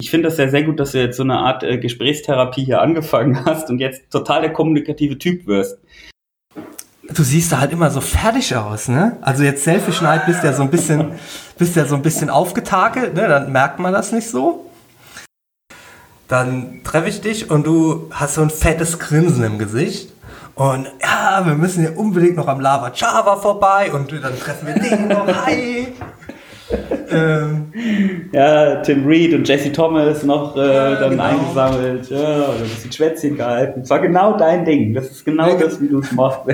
Ich finde das ja sehr gut, dass du jetzt so eine Art äh, Gesprächstherapie hier angefangen hast und jetzt total der kommunikative Typ wirst. Du siehst da halt immer so fertig aus, ne? Also jetzt Selfie-Schneid bist ja so ein bisschen, bist ja so ein bisschen aufgetakelt, ne? Dann merkt man das nicht so. Dann treffe ich dich und du hast so ein fettes Grinsen im Gesicht. Und ja, wir müssen hier unbedingt noch am Lava Java vorbei und dann treffen wir den noch. Hi! Ähm, ja, Tim Reed und Jesse Thomas noch äh, ja, dann genau. eingesammelt. Ja, und ein bisschen Schwätzchen gehalten. Das war genau dein Ding. Das ist genau ja, das, wie du es machst.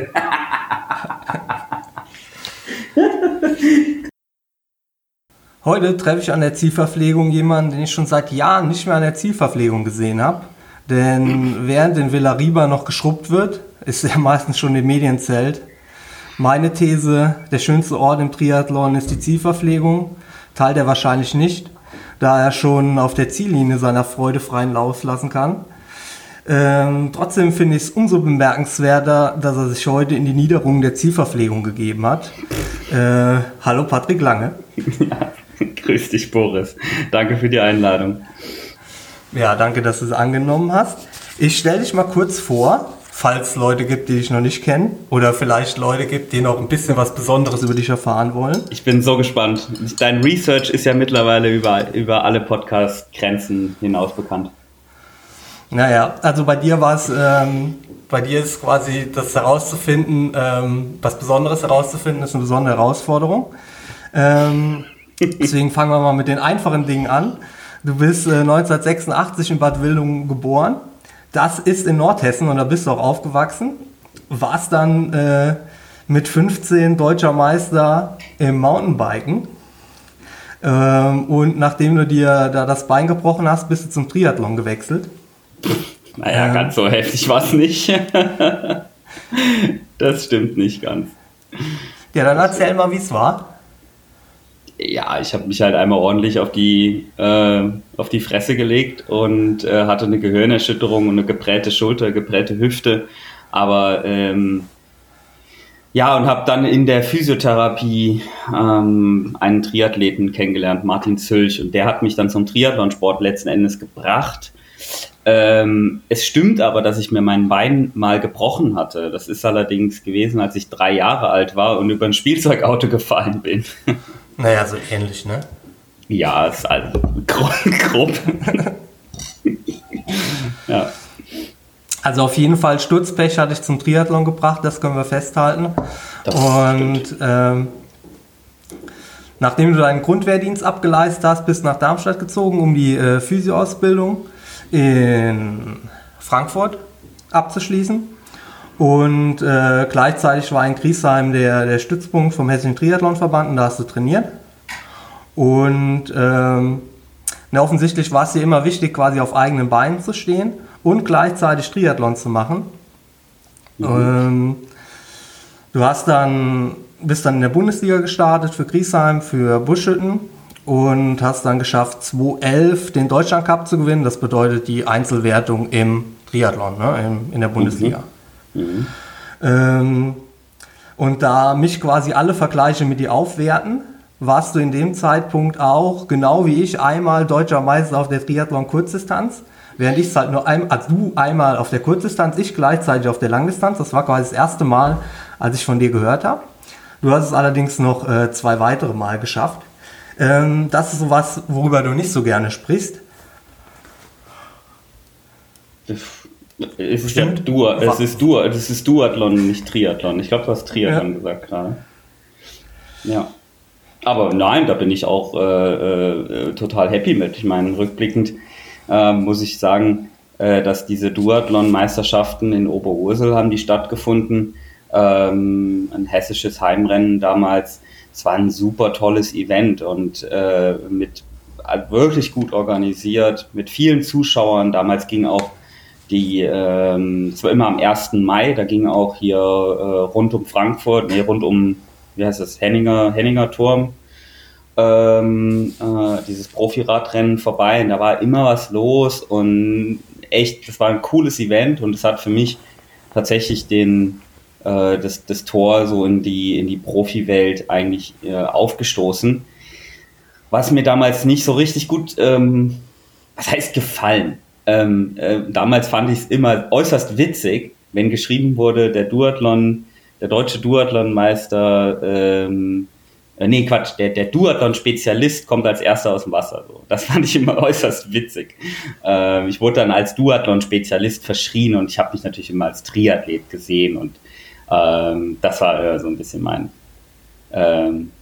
Heute treffe ich an der Zielverpflegung jemanden, den ich schon seit Jahren nicht mehr an der Zielverpflegung gesehen habe. Denn während in Villariba noch geschrubbt wird, ist er meistens schon im Medienzelt. Meine These, der schönste Ort im Triathlon ist die Zielverpflegung. Teilt er wahrscheinlich nicht, da er schon auf der Ziellinie seiner Freude freien Lauf lassen kann. Ähm, trotzdem finde ich es umso bemerkenswerter, dass er sich heute in die Niederung der Zielverpflegung gegeben hat. Äh, hallo Patrick Lange. Ja, grüß dich Boris. Danke für die Einladung. Ja, danke, dass du es angenommen hast. Ich stelle dich mal kurz vor falls Leute gibt, die dich noch nicht kennen oder vielleicht Leute gibt, die noch ein bisschen was Besonderes über dich erfahren wollen. Ich bin so gespannt. Dein Research ist ja mittlerweile über, über alle Podcast-Grenzen hinaus bekannt. Naja, also bei dir war es, ähm, bei dir ist quasi das herauszufinden, ähm, was Besonderes herauszufinden, ist eine besondere Herausforderung. Ähm, deswegen fangen wir mal mit den einfachen Dingen an. Du bist äh, 1986 in Bad Wildungen geboren das ist in Nordhessen und da bist du auch aufgewachsen. Warst dann äh, mit 15 deutscher Meister im Mountainbiken. Ähm, und nachdem du dir da das Bein gebrochen hast, bist du zum Triathlon gewechselt. Naja, ähm, ganz so heftig war es nicht. das stimmt nicht ganz. Ja, dann erzähl mal, wie es war ja, ich habe mich halt einmal ordentlich auf die, äh, auf die Fresse gelegt und äh, hatte eine Gehirnerschütterung und eine geprägte Schulter, geprägte Hüfte. Aber ähm, ja, und habe dann in der Physiotherapie ähm, einen Triathleten kennengelernt, Martin Zülch. Und der hat mich dann zum Triathlonsport letzten Endes gebracht. Ähm, es stimmt aber, dass ich mir mein Bein mal gebrochen hatte. Das ist allerdings gewesen, als ich drei Jahre alt war und über ein Spielzeugauto gefallen bin. Naja, so ähnlich, ne? Ja, ist also grob. ja. Also auf jeden Fall Sturzpech hatte ich zum Triathlon gebracht, das können wir festhalten. Das Und ähm, nachdem du deinen Grundwehrdienst abgeleistet hast, bist du nach Darmstadt gezogen, um die äh, Physioausbildung in Frankfurt abzuschließen. Und äh, gleichzeitig war in Griesheim der, der Stützpunkt vom Hessischen Triathlonverband und da hast du trainiert. Und ähm, na, offensichtlich war es dir immer wichtig, quasi auf eigenen Beinen zu stehen und gleichzeitig Triathlon zu machen. Mhm. Ähm, du hast dann, bist dann in der Bundesliga gestartet für Griesheim, für Buschhütten und hast dann geschafft, 2011 den Deutschland Cup zu gewinnen. Das bedeutet die Einzelwertung im Triathlon, ne, in, in der Bundesliga. Mhm. Mhm. Ähm, und da mich quasi alle Vergleiche mit dir aufwerten, warst du in dem Zeitpunkt auch, genau wie ich, einmal deutscher Meister auf der Triathlon-Kurzdistanz. Während ich es halt nur einmal, also du einmal auf der Kurzdistanz, ich gleichzeitig auf der Langdistanz. Das war quasi das erste Mal, als ich von dir gehört habe. Du hast es allerdings noch äh, zwei weitere Mal geschafft. Ähm, das ist sowas, worüber du nicht so gerne sprichst. Es ist ja Dur, es ist Dur, es ist Duathlon, nicht Triathlon. Ich glaube, du hast Triathlon ja. gesagt gerade. Ja. Aber nein, da bin ich auch äh, äh, total happy mit. Ich meine, rückblickend äh, muss ich sagen, äh, dass diese Duathlon-Meisterschaften in Oberursel haben die stattgefunden. Ähm, ein hessisches Heimrennen damals. Es war ein super tolles Event und äh, mit wirklich gut organisiert, mit vielen Zuschauern. Damals ging auch die, ähm, es war immer am 1. Mai, da ging auch hier äh, rund um Frankfurt, nee, rund um, wie heißt das, Henninger, Henninger Turm, ähm, äh, dieses Profiradrennen vorbei und da war immer was los und echt, das war ein cooles Event und es hat für mich tatsächlich den, äh, das, das Tor so in die, in die Profi-Welt eigentlich äh, aufgestoßen. Was mir damals nicht so richtig gut ähm, was heißt gefallen? Ähm, äh, damals fand ich es immer äußerst witzig, wenn geschrieben wurde, der Duathlon, der deutsche Duathlonmeister, ähm, äh, nee, Quatsch, der, der Duathlon-Spezialist kommt als erster aus dem Wasser. So. Das fand ich immer äußerst witzig. Ähm, ich wurde dann als Duathlon-Spezialist verschrien und ich habe mich natürlich immer als Triathlet gesehen und ähm, das war äh, so ein bisschen mein, ähm,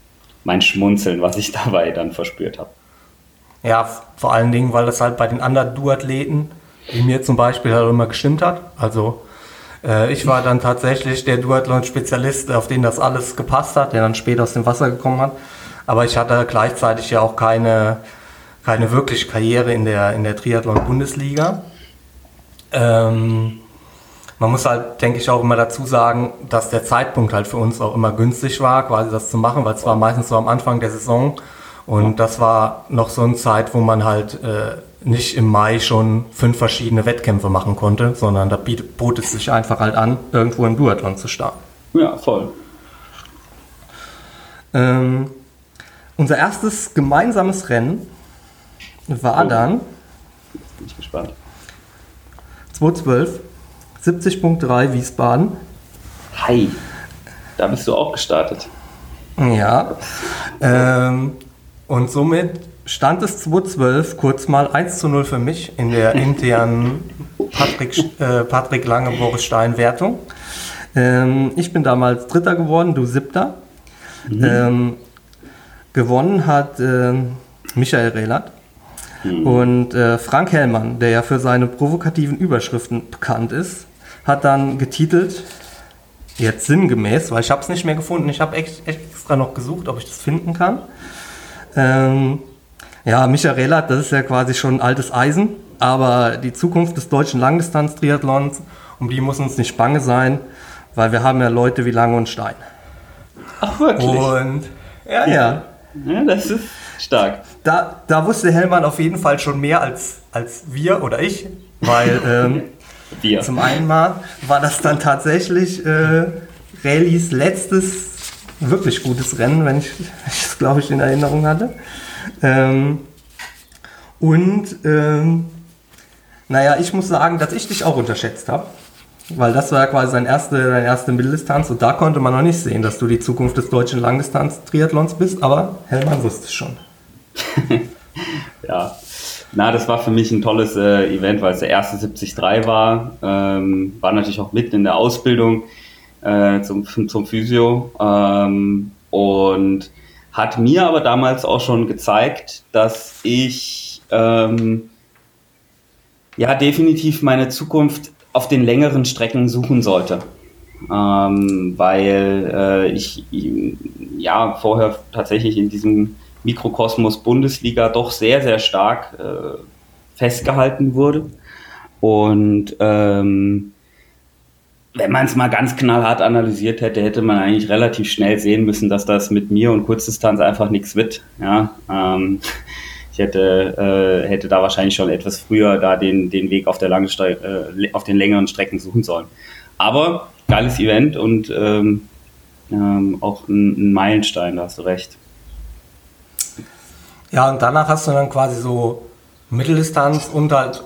mein Schmunzeln, was ich dabei dann verspürt habe. Ja, vor allen Dingen, weil das halt bei den anderen Duathleten, wie mir zum Beispiel, halt immer gestimmt hat. Also äh, ich war dann tatsächlich der Duathlon-Spezialist, auf den das alles gepasst hat, der dann später aus dem Wasser gekommen hat. Aber ich hatte gleichzeitig ja auch keine, keine wirkliche Karriere in der, in der Triathlon-Bundesliga. Ähm, man muss halt, denke ich, auch immer dazu sagen, dass der Zeitpunkt halt für uns auch immer günstig war, quasi das zu machen, weil es war meistens so am Anfang der Saison und das war noch so eine Zeit, wo man halt äh, nicht im Mai schon fünf verschiedene Wettkämpfe machen konnte, sondern da bot es sich einfach halt an, irgendwo im Duathlon zu starten. Ja, voll. Ähm, unser erstes gemeinsames Rennen war oh. dann. Bin ich gespannt. 2012, 70.3 Wiesbaden. Hi, da bist du auch gestartet. Ja. Ähm, und somit stand es 2012 kurz mal 1 zu 0 für mich in der internen Patrick, äh, Patrick Lange Boris Stein Wertung. Ähm, ich bin damals Dritter geworden, du Siebter. Mhm. Ähm, gewonnen hat äh, Michael Rehlert. Mhm. Und äh, Frank Hellmann, der ja für seine provokativen Überschriften bekannt ist, hat dann getitelt, jetzt sinngemäß, weil ich habe es nicht mehr gefunden, ich habe extra noch gesucht, ob ich das finden kann. Ähm, ja, Michaela, das ist ja quasi schon altes Eisen, aber die Zukunft des deutschen Langdistanz-Triathlons, um die muss uns nicht bange sein, weil wir haben ja Leute wie Lange und Stein. Ach, wirklich? Und, ja, ja. Ja, das ist stark. Da, da wusste Hellmann auf jeden Fall schon mehr als, als wir oder ich, weil ähm, wir. zum einen mal war das dann tatsächlich äh, Rallys letztes wirklich gutes Rennen, wenn ich es, glaube ich, in Erinnerung hatte. Ähm, und ähm, naja, ich muss sagen, dass ich dich auch unterschätzt habe. Weil das war ja quasi deine erste, deine erste Mitteldistanz und da konnte man noch nicht sehen, dass du die Zukunft des deutschen Langdistanz-Triathlons bist, aber Hellmann wusste es schon. ja, na, das war für mich ein tolles äh, Event, weil es der erste 73 war. Ähm, war natürlich auch mitten in der Ausbildung äh, zum, zum Physio ähm, und hat mir aber damals auch schon gezeigt, dass ich ähm, ja definitiv meine Zukunft auf den längeren Strecken suchen sollte. Ähm, weil äh, ich ja vorher tatsächlich in diesem Mikrokosmos Bundesliga doch sehr, sehr stark äh, festgehalten wurde. Und ähm, wenn man es mal ganz knallhart analysiert hätte, hätte man eigentlich relativ schnell sehen müssen, dass das mit mir und Kurzdistanz einfach nichts wird. Ja, ähm, ich hätte, äh, hätte da wahrscheinlich schon etwas früher da den, den Weg auf, der langen äh, auf den längeren Strecken suchen sollen. Aber geiles Event und ähm, ähm, auch ein, ein Meilenstein, da hast du recht. Ja, und danach hast du dann quasi so Mitteldistanz und halt,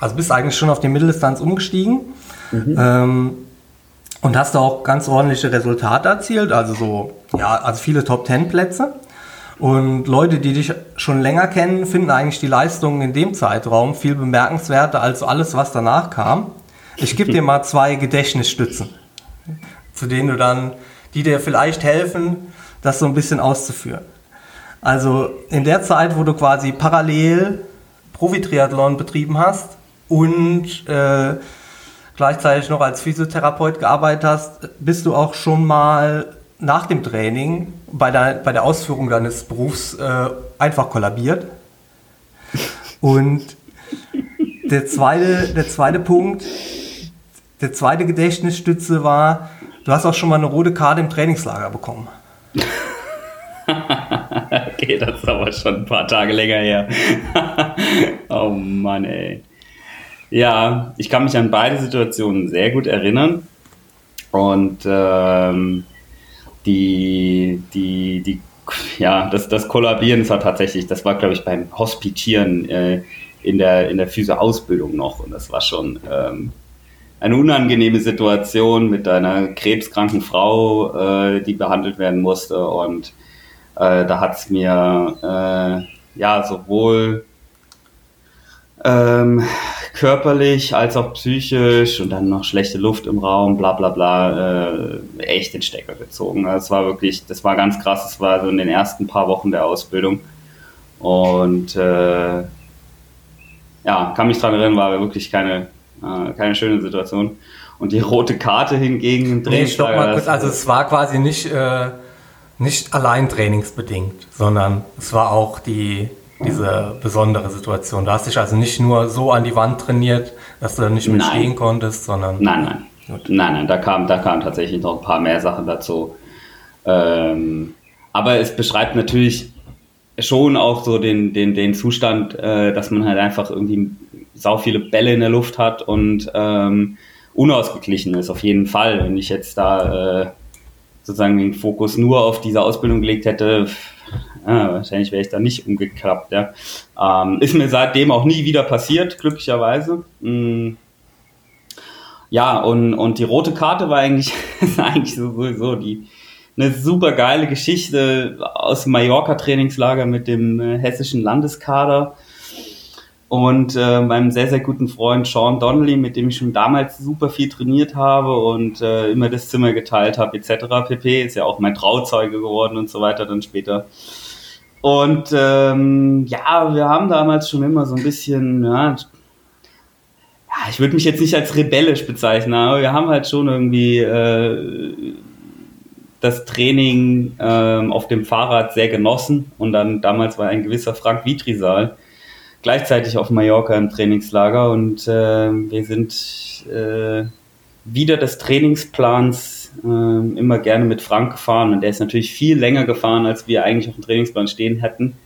also bist eigentlich schon auf die Mitteldistanz umgestiegen Mhm. Ähm, und hast da auch ganz ordentliche Resultate erzielt, also so, ja, also viele Top Ten Plätze. Und Leute, die dich schon länger kennen, finden eigentlich die Leistungen in dem Zeitraum viel bemerkenswerter als alles, was danach kam. Ich gebe dir mal zwei Gedächtnisstützen, zu denen du dann, die dir vielleicht helfen, das so ein bisschen auszuführen. Also in der Zeit, wo du quasi parallel Profi-Triathlon betrieben hast und äh, gleichzeitig noch als Physiotherapeut gearbeitet hast, bist du auch schon mal nach dem Training bei der, bei der Ausführung deines Berufs äh, einfach kollabiert. Und der zweite, der zweite Punkt, der zweite Gedächtnisstütze war, du hast auch schon mal eine rote Karte im Trainingslager bekommen. okay, das ist aber schon ein paar Tage länger her. oh Mann, ey. Ja, ich kann mich an beide Situationen sehr gut erinnern. Und ähm, die, die, die, ja, das, das Kollabieren, das war tatsächlich, das war, glaube ich, beim Hospitieren äh, in der, in der Physio-Ausbildung noch. Und das war schon ähm, eine unangenehme Situation mit einer krebskranken Frau, äh, die behandelt werden musste. Und äh, da hat es mir äh, ja sowohl ähm, körperlich als auch psychisch und dann noch schlechte Luft im Raum, bla bla bla, äh, echt den Stecker gezogen. Das war wirklich, das war ganz krass. Das war so in den ersten paar Wochen der Ausbildung. Und äh, ja, kann mich dran erinnern, war wirklich keine, äh, keine schöne Situation. Und die rote Karte hingegen im Nee, stopp mal kurz. Also es war quasi nicht, äh, nicht allein trainingsbedingt, sondern es war auch die, diese besondere Situation. Du hast dich also nicht nur so an die Wand trainiert, dass du dann nicht mehr Nein. stehen konntest, sondern... Nein, nein. Nein, nein, da kam, da kamen tatsächlich noch ein paar mehr Sachen dazu. Ähm, aber es beschreibt natürlich schon auch so den, den, den Zustand, äh, dass man halt einfach irgendwie sau viele Bälle in der Luft hat und ähm, unausgeglichen ist, auf jeden Fall. Wenn ich jetzt da äh, sozusagen den Fokus nur auf diese Ausbildung gelegt hätte, ja, wahrscheinlich wäre ich da nicht umgeklappt. Ja. Ähm, ist mir seitdem auch nie wieder passiert, glücklicherweise. Mm. Ja, und, und die rote Karte war eigentlich, eigentlich so, sowieso die, eine super geile Geschichte aus dem Mallorca-Trainingslager mit dem äh, hessischen Landeskader und äh, meinem sehr, sehr guten Freund Sean Donnelly, mit dem ich schon damals super viel trainiert habe und äh, immer das Zimmer geteilt habe, etc. pp. Ist ja auch mein Trauzeuge geworden und so weiter dann später. Und ähm, ja, wir haben damals schon immer so ein bisschen, ja, ja ich würde mich jetzt nicht als rebellisch bezeichnen, aber wir haben halt schon irgendwie äh, das Training ähm, auf dem Fahrrad sehr genossen. Und dann damals war ein gewisser Frank Vitrisal gleichzeitig auf Mallorca im Trainingslager und äh, wir sind äh, wieder des Trainingsplans äh, immer gerne mit Frank gefahren und der ist natürlich viel länger gefahren, als wir eigentlich auf dem Trainingsplan stehen hätten.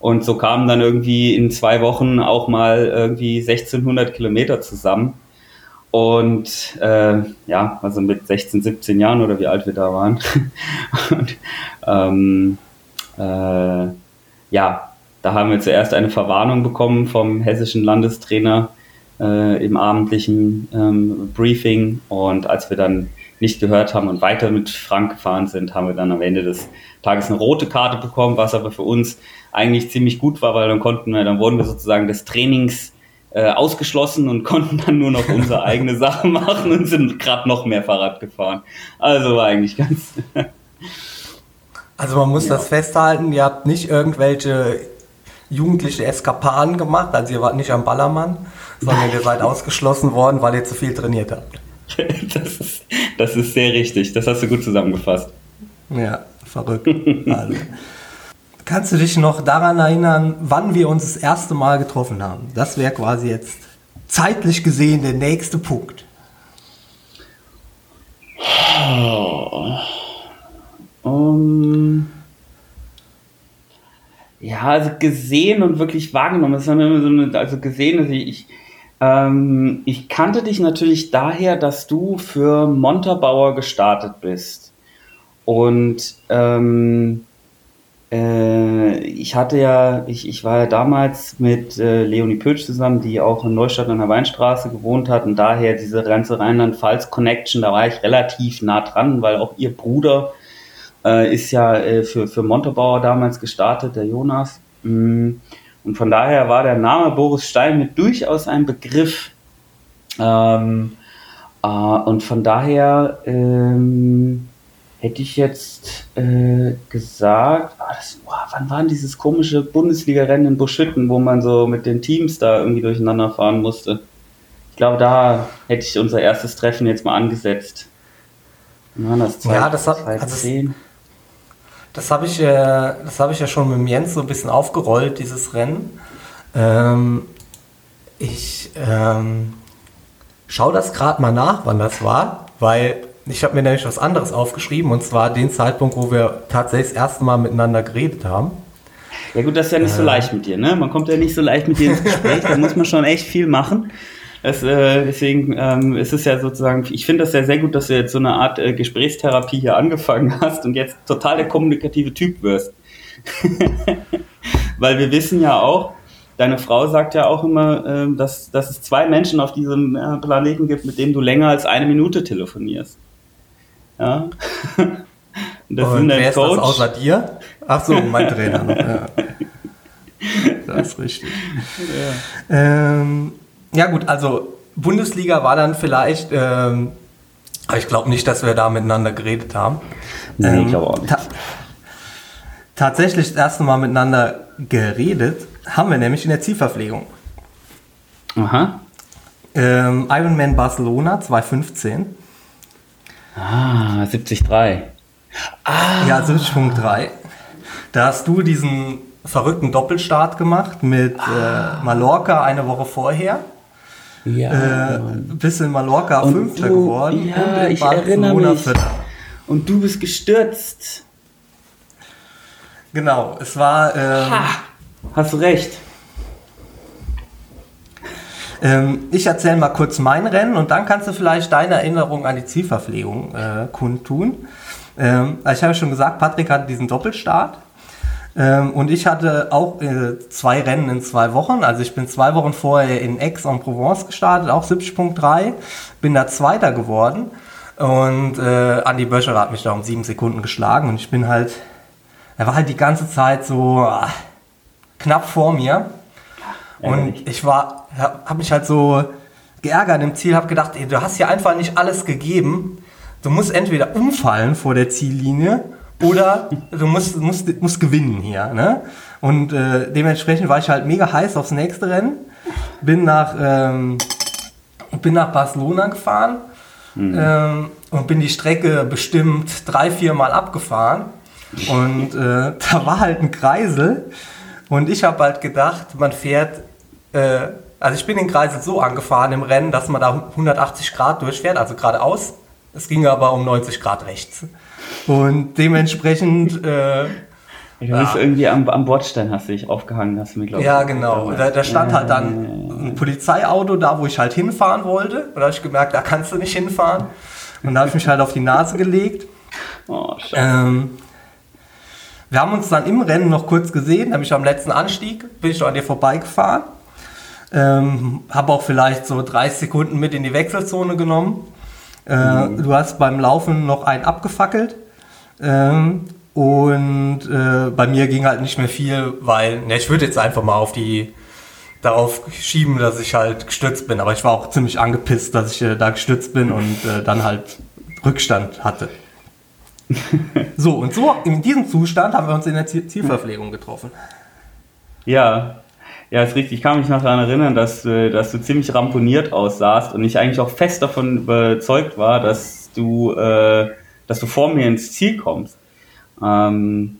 Und so kamen dann irgendwie in zwei Wochen auch mal irgendwie 1600 Kilometer zusammen. Und äh, ja, also mit 16, 17 Jahren oder wie alt wir da waren. und, ähm, äh, ja, da haben wir zuerst eine Verwarnung bekommen vom hessischen Landestrainer äh, im abendlichen ähm, Briefing. Und als wir dann nicht gehört haben und weiter mit Frank gefahren sind, haben wir dann am Ende des Tages eine rote Karte bekommen, was aber für uns eigentlich ziemlich gut war, weil dann konnten wir, dann wurden wir sozusagen des Trainings äh, ausgeschlossen und konnten dann nur noch unsere eigene Sache machen und sind gerade noch mehr Fahrrad gefahren. Also war eigentlich ganz. Also man muss ja. das festhalten, ihr habt nicht irgendwelche jugendliche Eskapaden gemacht, also ihr wart nicht am Ballermann, sondern ihr seid ausgeschlossen worden, weil ihr zu viel trainiert habt. Das ist, das ist sehr richtig, das hast du gut zusammengefasst. Ja, verrückt. Also. Kannst du dich noch daran erinnern, wann wir uns das erste Mal getroffen haben? Das wäre quasi jetzt zeitlich gesehen der nächste Punkt. Oh. Um, ja, also gesehen und wirklich wahrgenommen. Das wir immer so eine, also gesehen, also ich, ähm, ich kannte dich natürlich daher, dass du für Montabaur gestartet bist. Und ähm, äh, ich hatte ja, ich, ich war ja damals mit äh, Leonie Pötsch zusammen, die auch in Neustadt an der Weinstraße gewohnt hat und daher diese ganze Rheinland-Pfalz-Connection, da war ich relativ nah dran, weil auch ihr Bruder äh, ist ja äh, für, für Montabaur damals gestartet, der Jonas. Mm. Und von daher war der Name Boris Stein mit durchaus ein Begriff. Ähm, äh, und von daher ähm, hätte ich jetzt äh, gesagt, oh, das, oh, wann war denn dieses komische Bundesliga-Rennen in Buschütten, wo man so mit den Teams da irgendwie durcheinander fahren musste? Ich glaube, da hätte ich unser erstes Treffen jetzt mal angesetzt. Wann war das? Zwei, ja, das hat, also das habe ich, äh, das hab ich ja schon mit dem Jens so ein bisschen aufgerollt, dieses Rennen. Ähm, ich ähm, schaue das gerade mal nach, wann das war, weil ich habe mir nämlich was anderes aufgeschrieben und zwar den Zeitpunkt, wo wir tatsächlich das erste Mal miteinander geredet haben. Ja gut, das ist ja nicht äh, so leicht mit dir, ne? Man kommt ja nicht so leicht mit dir ins Gespräch, da muss man schon echt viel machen. Das, äh, deswegen ähm, ist es ja sozusagen, ich finde das ja sehr gut, dass du jetzt so eine Art äh, Gesprächstherapie hier angefangen hast und jetzt total der kommunikative Typ wirst. Weil wir wissen ja auch, deine Frau sagt ja auch immer, äh, dass, dass es zwei Menschen auf diesem äh, Planeten gibt, mit denen du länger als eine Minute telefonierst. Ja. Und das Und sind wer ist Coach. das außer dir? Ach so, mein Trainer. Ja. Das ist richtig. Ja. Ähm, ja gut, also Bundesliga war dann vielleicht, ähm, ich glaube nicht, dass wir da miteinander geredet haben. Nee, ähm, ich glaube auch nicht. Ta tatsächlich das erste Mal miteinander geredet haben wir nämlich in der Zielverpflegung. Aha. Ähm, Ironman Barcelona 2015. Ah, 73. Ah. Ja, 70.3. Da hast du diesen verrückten Doppelstart gemacht mit ah. äh, Mallorca eine Woche vorher. Ja. Äh, bist in Mallorca und Fünfter du, geworden. Ja, ich erinnere mich. Vierter. Und du bist gestürzt. Genau, es war. Ähm, ha, hast du recht. Ähm, ich erzähle mal kurz mein Rennen und dann kannst du vielleicht deine Erinnerung an die Zielverpflegung äh, kundtun. Ähm, ich habe schon gesagt, Patrick hatte diesen Doppelstart. Ähm, und ich hatte auch äh, zwei Rennen in zwei Wochen. Also ich bin zwei Wochen vorher in Aix-en-Provence gestartet, auch 70.3. Bin da Zweiter geworden. Und äh, Andi Böscher hat mich da um sieben Sekunden geschlagen. Und ich bin halt, er war halt die ganze Zeit so ah, knapp vor mir. Und ich war, habe mich halt so geärgert im Ziel, habe gedacht, ey, du hast hier einfach nicht alles gegeben. Du musst entweder umfallen vor der Ziellinie oder du musst, musst, musst gewinnen hier. Ne? Und äh, dementsprechend war ich halt mega heiß aufs nächste Rennen. Bin nach, ähm, bin nach Barcelona gefahren mhm. ähm, und bin die Strecke bestimmt drei, vier Mal abgefahren. Und äh, da war halt ein Kreisel. Und ich habe halt gedacht, man fährt, äh, also ich bin den Kreisel so angefahren im Rennen, dass man da 180 Grad durchfährt, also geradeaus. Es ging aber um 90 Grad rechts. Und dementsprechend. Äh, du bist ja. irgendwie am, am Bordstein hast du dich aufgehangen, hast du mir glaube Ja, genau. Da, da stand halt dann ein Polizeiauto da, wo ich halt hinfahren wollte. Und da habe ich gemerkt, da kannst du nicht hinfahren. Und da habe ich mich halt auf die Nase gelegt. Oh, ähm, wir haben uns dann im Rennen noch kurz gesehen, nämlich am letzten Anstieg bin ich noch an dir vorbeigefahren. Ähm, habe auch vielleicht so 30 Sekunden mit in die Wechselzone genommen. Äh, mhm. Du hast beim Laufen noch einen abgefackelt. Ähm, und äh, bei mir ging halt nicht mehr viel, weil, ne, ich würde jetzt einfach mal auf die darauf schieben, dass ich halt gestürzt bin. Aber ich war auch ziemlich angepisst, dass ich äh, da gestürzt bin und äh, dann halt Rückstand hatte. so, und so in diesem Zustand haben wir uns in der Zielverpflegung getroffen. Ja, ja, ist richtig. Ich kann mich noch daran erinnern, dass, äh, dass du ziemlich ramponiert aussahst und ich eigentlich auch fest davon überzeugt war, dass du, äh, dass du vor mir ins Ziel kommst. Ähm,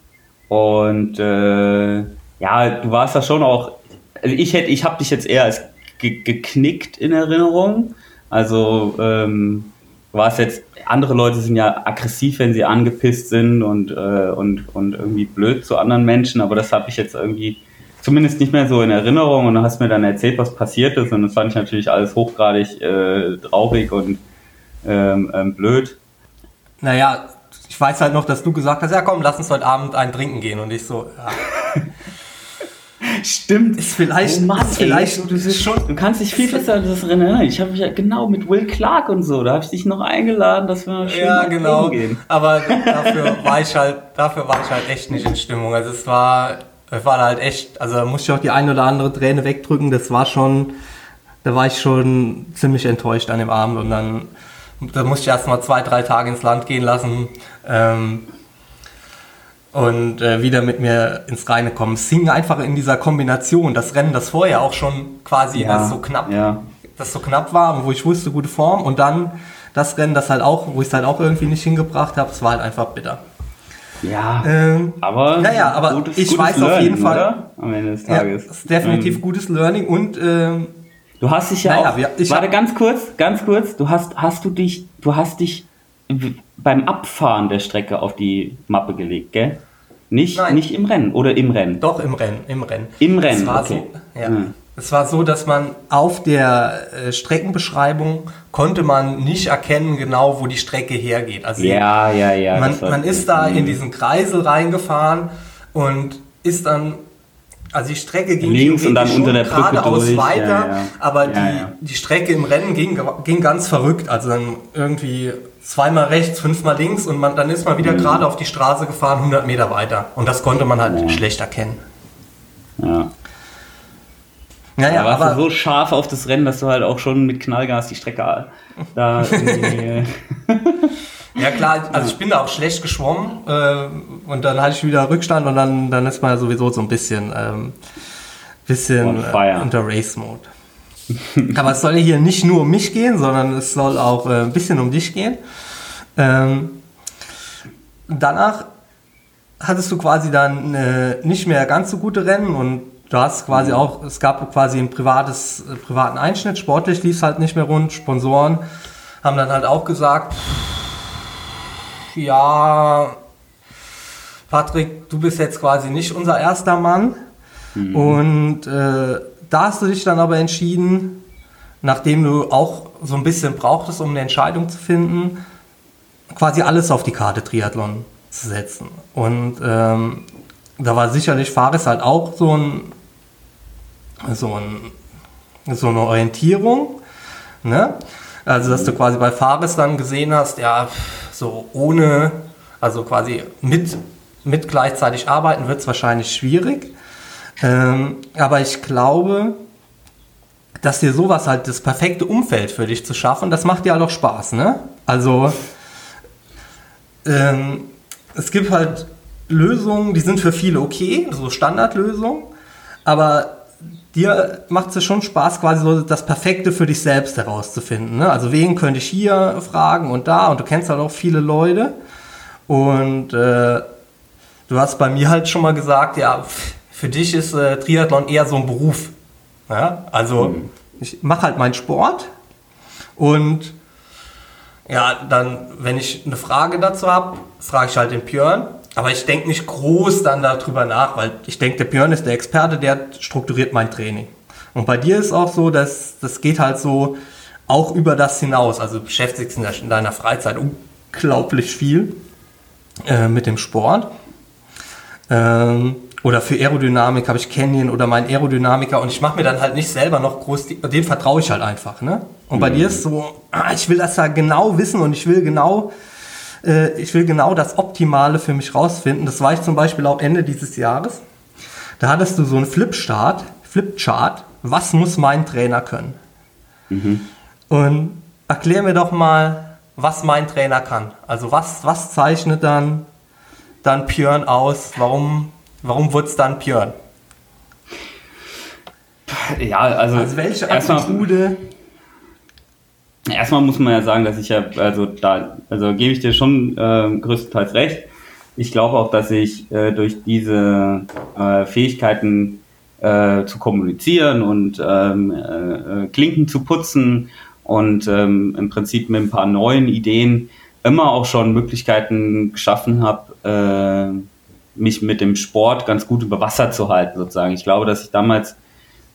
und äh, ja, du warst da schon auch. Also ich hätte, ich habe dich jetzt eher als ge geknickt in Erinnerung. Also ähm, warst jetzt. Andere Leute sind ja aggressiv, wenn sie angepisst sind und äh, und und irgendwie blöd zu anderen Menschen. Aber das habe ich jetzt irgendwie zumindest nicht mehr so in Erinnerung und du hast mir dann erzählt, was passiert ist und das fand ich natürlich alles hochgradig äh, traurig und ähm, ähm, blöd. Naja, ich weiß halt noch, dass du gesagt hast, ja komm, lass uns heute Abend einen trinken gehen und ich so, ja. Stimmt. Ist vielleicht, oh Mann, ist vielleicht ey, du, du, schon, du kannst dich viel besser an das erinnern. Ich habe mich ja genau mit Will Clark und so, da habe ich dich noch eingeladen, dass wir schön ja, genau. gehen. Aber dafür war ich halt, dafür war ich halt echt nicht in Stimmung. Also es war das war halt echt, also da musste ich auch die ein oder andere Träne wegdrücken. Das war schon, da war ich schon ziemlich enttäuscht an dem Abend und dann da musste ich erst mal zwei, drei Tage ins Land gehen lassen ähm, und äh, wieder mit mir ins Reine kommen. Es hing einfach in dieser Kombination, das Rennen, das vorher auch schon quasi ja, so knapp, ja. das so knapp war, wo ich wusste, gute Form und dann das Rennen, das halt auch, wo ich es halt auch irgendwie nicht hingebracht habe, es war halt einfach bitter. Ja, ähm, aber, naja, aber gutes, ich gutes weiß Learning, auf jeden Fall, oder? am Ende des Tages. Ja, ist definitiv ähm, gutes Learning und ähm, du hast dich ja naja, auch. Wir, warte, ganz kurz, ganz kurz. Du hast, hast du dich, du hast dich beim Abfahren der Strecke auf die Mappe gelegt, gell? Nicht, nicht im Rennen oder im Rennen? Doch im Rennen, im Rennen. Im Rennen. okay. So, ja. Hm. Es war so, dass man auf der äh, Streckenbeschreibung konnte man nicht erkennen genau, wo die Strecke hergeht. Also ja, ja, ja. Man, man ist da in diesen Kreisel reingefahren und ist dann Also die Strecke ging links und dann unter der Brücke geradeaus durch. weiter, Ja, ja. aber Ja, die, die Strecke im Rennen ging, ging ganz verrückt. Also dann irgendwie zweimal rechts, fünfmal links und man, dann ist man Mhm. wieder gerade auf die Straße gefahren, 100 Meter weiter. Und das konnte man halt schlecht erkennen. Ja. Naja, da warst aber du so scharf auf das Rennen, dass du halt auch schon mit Knallgas die Strecke da irgendwie, Ja klar, also ich bin da auch schlecht geschwommen äh, und dann hatte ich wieder Rückstand und dann, dann ist man ja sowieso so ein bisschen, ähm, bisschen äh, unter Race-Mode. Aber es soll ja hier nicht nur um mich gehen, sondern es soll auch äh, ein bisschen um dich gehen. Ähm, danach hattest du quasi dann äh, nicht mehr ganz so gute Rennen und du hast quasi auch, es gab quasi ein privates, äh, privaten Einschnitt, sportlich lief es halt nicht mehr rund, Sponsoren haben dann halt auch gesagt, ja, Patrick, du bist jetzt quasi nicht unser erster Mann. Und äh, da hast du dich dann aber entschieden, nachdem du auch so ein bisschen brauchtest, um eine Entscheidung zu finden, quasi alles auf die Karte Triathlon zu setzen. Und ähm, da war sicherlich Fares halt auch so ein so, ein, so eine Orientierung. Ne? Also, dass du quasi bei Fares dann gesehen hast, ja, so ohne, also quasi mit, mit gleichzeitig arbeiten wird es wahrscheinlich schwierig. Ähm, aber ich glaube, dass dir sowas halt das perfekte Umfeld für dich zu schaffen, das macht dir halt auch Spaß, ne? Also, ähm, es gibt halt Lösungen, die sind für viele okay, so Standardlösungen, aber dir macht es schon Spaß, quasi so das Perfekte für dich selbst herauszufinden. Ne? Also wen könnte ich hier fragen und da und du kennst halt auch viele Leute und äh, du hast bei mir halt schon mal gesagt, ja, für dich ist äh, Triathlon eher so ein Beruf. Ja? Also ich mache halt meinen Sport und ja, dann, wenn ich eine Frage dazu habe, frage ich halt den Björn. Aber ich denke nicht groß dann darüber nach, weil ich denke, der Björn ist der Experte, der strukturiert mein Training. Und bei dir ist auch so, dass das geht halt so auch über das hinaus. Also du beschäftigst dich in deiner Freizeit unglaublich viel äh, mit dem Sport. Ähm, oder für Aerodynamik habe ich Canyon oder meinen Aerodynamiker und ich mache mir dann halt nicht selber noch groß, dem vertraue ich halt einfach. Ne? Und bei dir ist so, ah, ich will das da genau wissen und ich will genau, äh, ich will genau das Optimale für mich rausfinden. Das war ich zum Beispiel auch Ende dieses Jahres. Da hattest du so einen Flipchart, Flipchart, was muss mein Trainer können? Und erklär mir doch mal, was mein Trainer kann. Also was, was zeichnet dann, dann Björn aus? Warum, warum wurde es dann Björn? ja, also, Also welche Attitude? Erstmal muss man ja sagen, dass ich ja, also da, also gebe ich dir schon äh, größtenteils recht. Ich glaube auch, dass ich äh, durch diese äh, Fähigkeiten äh, zu kommunizieren und ähm, äh, äh, Klinken zu putzen und ähm, im Prinzip mit ein paar neuen Ideen immer auch schon Möglichkeiten geschaffen habe, äh, mich mit dem Sport ganz gut über Wasser zu halten, sozusagen. Ich glaube, dass ich damals,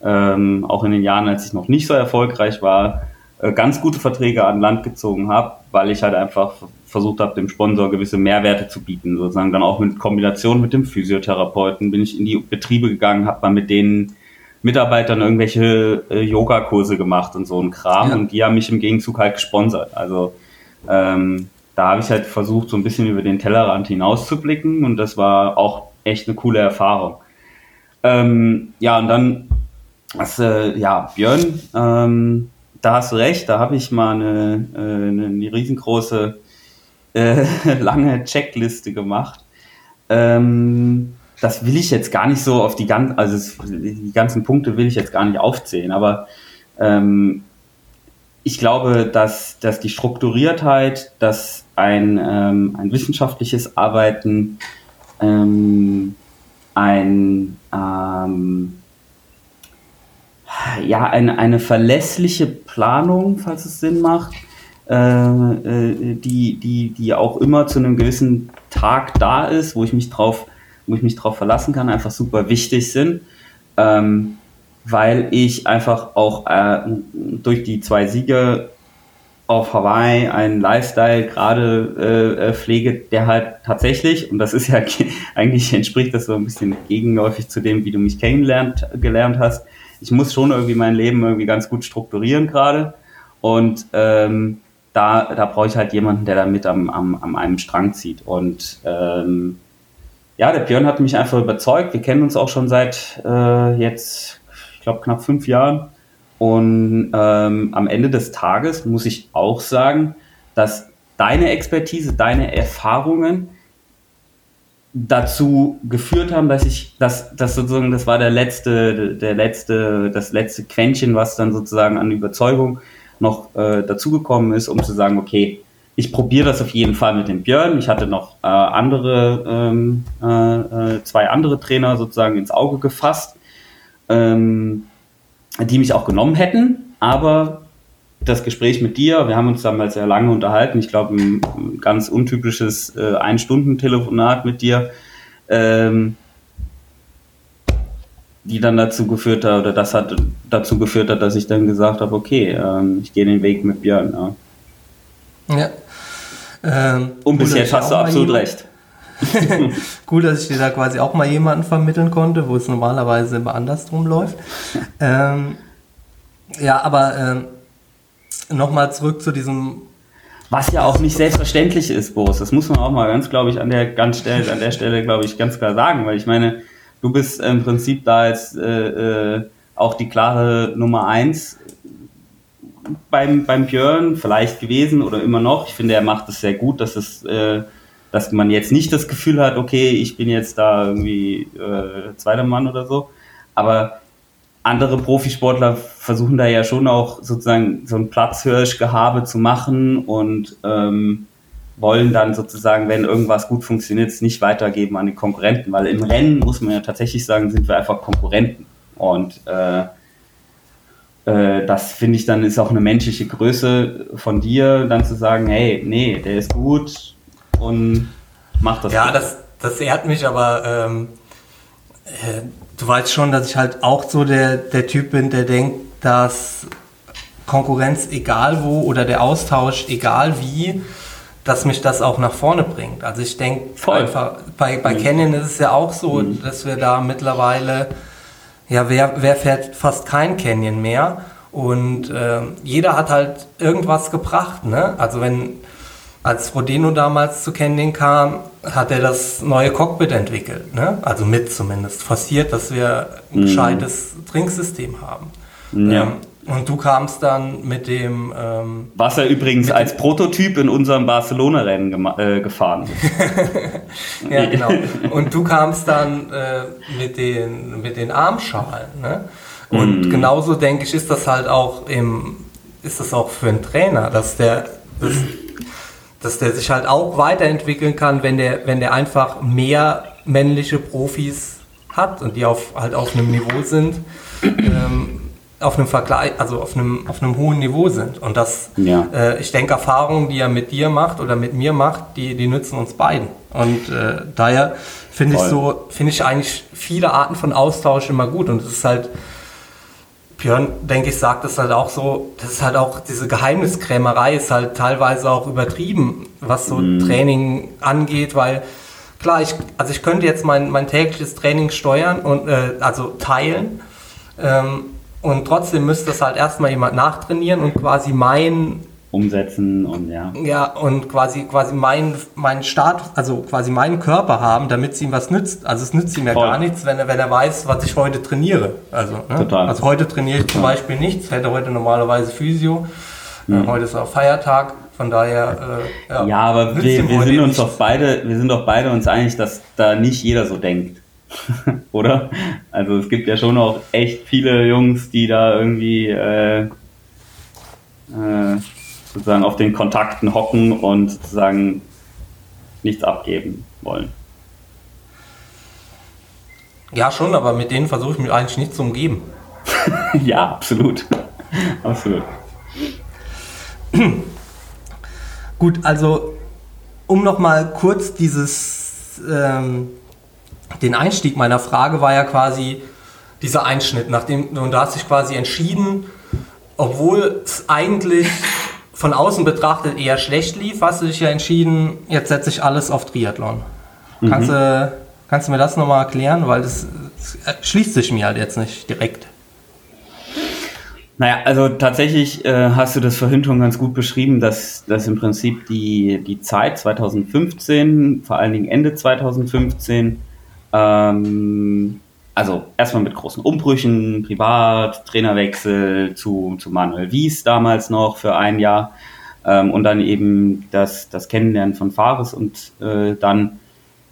ähm, auch in den Jahren, als ich noch nicht so erfolgreich war, ganz gute Verträge an Land gezogen habe, weil ich halt einfach versucht habe, dem Sponsor gewisse Mehrwerte zu bieten. Sozusagen dann auch mit Kombination mit dem Physiotherapeuten bin ich in die Betriebe gegangen, habe mal mit den Mitarbeitern irgendwelche äh, Yogakurse gemacht und so ein Kram Ja. und die haben mich im Gegenzug halt gesponsert. Also ähm, da habe ich halt versucht, so ein bisschen über den Tellerrand hinauszublicken und das war auch echt eine coole Erfahrung. Ähm, ja, und dann, was, äh, ja, Björn, ähm, da hast du recht, da habe ich mal eine, äh, eine, eine riesengroße, äh, lange Checkliste gemacht. Ähm, das will ich jetzt gar nicht so auf die ganzen, also es, die ganzen Punkte will ich jetzt gar nicht aufzählen, aber ähm, ich glaube, dass, dass die Strukturiertheit, dass ein, ähm, ein wissenschaftliches Arbeiten, ähm, ein, ähm, ja, eine, eine verlässliche Planung, falls es Sinn macht, äh, äh, die, die, die auch immer zu einem gewissen Tag da ist, wo ich mich drauf, wo ich mich drauf verlassen kann, einfach super wichtig sind. Ähm, weil ich einfach auch äh, durch die zwei Siege auf Hawaii einen Lifestyle gerade äh, pflege, der halt tatsächlich, und das ist ja eigentlich entspricht das so ein bisschen gegenläufig zu dem, wie du mich kennengelernt gelernt hast, ich muss schon irgendwie mein Leben irgendwie ganz gut strukturieren gerade. Und ähm, da, da brauche ich halt jemanden, der da mit am, am, am einem Strang zieht. Und ähm, ja, der Björn hat mich einfach überzeugt. Wir kennen uns auch schon seit äh, jetzt, ich glaube, knapp fünf Jahren. Und ähm, am Ende des Tages muss ich auch sagen, dass deine Expertise, deine Erfahrungen dazu geführt haben, dass ich, dass, dass sozusagen, das war der letzte, der letzte, das letzte Quäntchen, was dann sozusagen an Überzeugung noch äh, dazugekommen ist, um zu sagen, okay, ich probiere das auf jeden Fall mit dem Björn. Ich hatte noch äh, andere, ähm, äh, äh zwei andere Trainer sozusagen ins Auge gefasst. Ähm, die mich auch genommen hätten, aber das Gespräch mit dir, wir haben uns damals sehr lange unterhalten, ich glaube ein, ganz untypisches äh, Ein-Stunden-Telefonat mit dir, ähm, die dann dazu geführt hat, oder das hat dazu geführt hat, dass ich dann gesagt habe, okay, ähm, ich gehe den Weg mit Björn. Ja. ja. Ähm, Und bis jetzt hast du absolut recht. Gut, dass ich dir da quasi auch mal jemanden vermitteln konnte, wo es normalerweise immer andersrum läuft. Ähm, ja, aber ähm, nochmal zurück zu diesem. Was ja auch nicht selbstverständlich ist, Boris. Das muss man auch mal ganz, glaube ich, an der, ganz Stelle, an der Stelle, glaube ich, ganz klar sagen, weil ich meine, du bist im Prinzip da jetzt äh, äh, auch die klare Nummer eins beim, beim Björn vielleicht gewesen oder immer noch. Ich finde, er macht es sehr gut, dass es äh, dass man jetzt nicht das Gefühl hat, okay, ich bin jetzt da irgendwie äh, zweiter Mann oder so. Aber andere Profisportler versuchen da ja schon auch sozusagen so ein Platzhirschgehabe zu machen und ähm, wollen dann sozusagen, wenn irgendwas gut funktioniert, es nicht weitergeben an die Konkurrenten, weil im Rennen muss man ja tatsächlich sagen, sind wir einfach Konkurrenten. Und äh, äh, das finde ich dann ist auch eine menschliche Größe von dir, dann zu sagen, hey, nee, der ist gut, und macht das. Ja, das, das ehrt mich, aber ähm, äh, du weißt schon, dass ich halt auch so der, der Typ bin, der denkt, dass Konkurrenz egal wo oder der Austausch egal wie, dass mich das auch nach vorne bringt. Also ich denke einfach, bei, bei mhm. Canyon ist es ja auch so, mhm. dass wir da mittlerweile, ja, wer, wer fährt fast kein Canyon mehr? Und äh, jeder hat halt irgendwas gebracht. Ne? Also wenn als Rodeno damals zu Canyon kam, hat er das neue Cockpit entwickelt. Ne? Also mit zumindest. Forciert, dass wir ein mhm. gescheites Trinksystem haben. Ja. Ähm, und du kamst dann mit dem. Ähm, Was er übrigens als Prototyp in unserem Barcelona-Rennen äh, gefahren ist. ja, genau. Und du kamst dann äh, mit, den, mit den Armschalen. Ne? Und mm. genauso denke ich, ist das halt auch im, ist das auch für einen Trainer, dass der das dass der sich halt auch weiterentwickeln kann, wenn der, wenn der einfach mehr männliche Profis hat und die auf, halt auf einem Niveau sind, ähm, auf einem Vergleich, also auf einem, auf einem hohen Niveau sind. Und das, ja. äh, ich denke, Erfahrungen, die er mit dir macht oder mit mir macht, die, die nützen uns beiden. Und äh, daher finde ich so, finde ich eigentlich viele Arten von Austausch immer gut. Und es ist halt, Björn, denke ich, sagt es halt auch so, das ist halt auch, diese Geheimniskrämerei ist halt teilweise auch übertrieben, was so mm. Training angeht, weil klar, ich, also ich könnte jetzt mein, mein tägliches Training steuern und äh, also teilen ähm, und trotzdem müsste es halt erstmal jemand nachtrainieren und quasi mein umsetzen und ja. Ja, und quasi, quasi meinen mein Start, also quasi meinen Körper haben, damit es ihm was nützt. Also es nützt ihm ja Voll. gar nichts, wenn er, wenn er weiß, was ich heute trainiere. Also, ne? Total. also heute trainiere ich zum Beispiel nichts, hätte heute normalerweise Physio. Mhm. Äh, heute ist auch Feiertag. Von daher, äh, ja. Ja, aber wir, wir sind uns doch beide, wir sind doch beide uns einig, dass da nicht jeder so denkt. Oder? Also es gibt ja schon auch echt viele Jungs, die da irgendwie äh, äh, sozusagen auf den Kontakten hocken und sozusagen nichts abgeben wollen. Ja, schon, aber mit denen versuche ich mich eigentlich nicht zu umgeben. ja, absolut. absolut. Gut, also um nochmal kurz dieses, ähm, den Einstieg meiner Frage war ja quasi dieser Einschnitt, nachdem, und da hast dich quasi entschieden, obwohl es eigentlich von außen betrachtet eher schlecht lief, hast du dich ja entschieden, jetzt setze ich alles auf Triathlon. Mhm. Kannst, du, kannst du mir das nochmal erklären? Weil das, das schließt sich mir halt jetzt nicht direkt. Naja, also tatsächlich äh, hast du das vorhin schon ganz gut beschrieben, dass, dass im Prinzip die, die Zeit 2015, vor allen Dingen Ende 2015, ähm, also erstmal mit großen Umbrüchen, privat, Trainerwechsel zu, zu Manuel Wies damals noch für ein Jahr ähm, und dann eben das, das Kennenlernen von Fares und äh, dann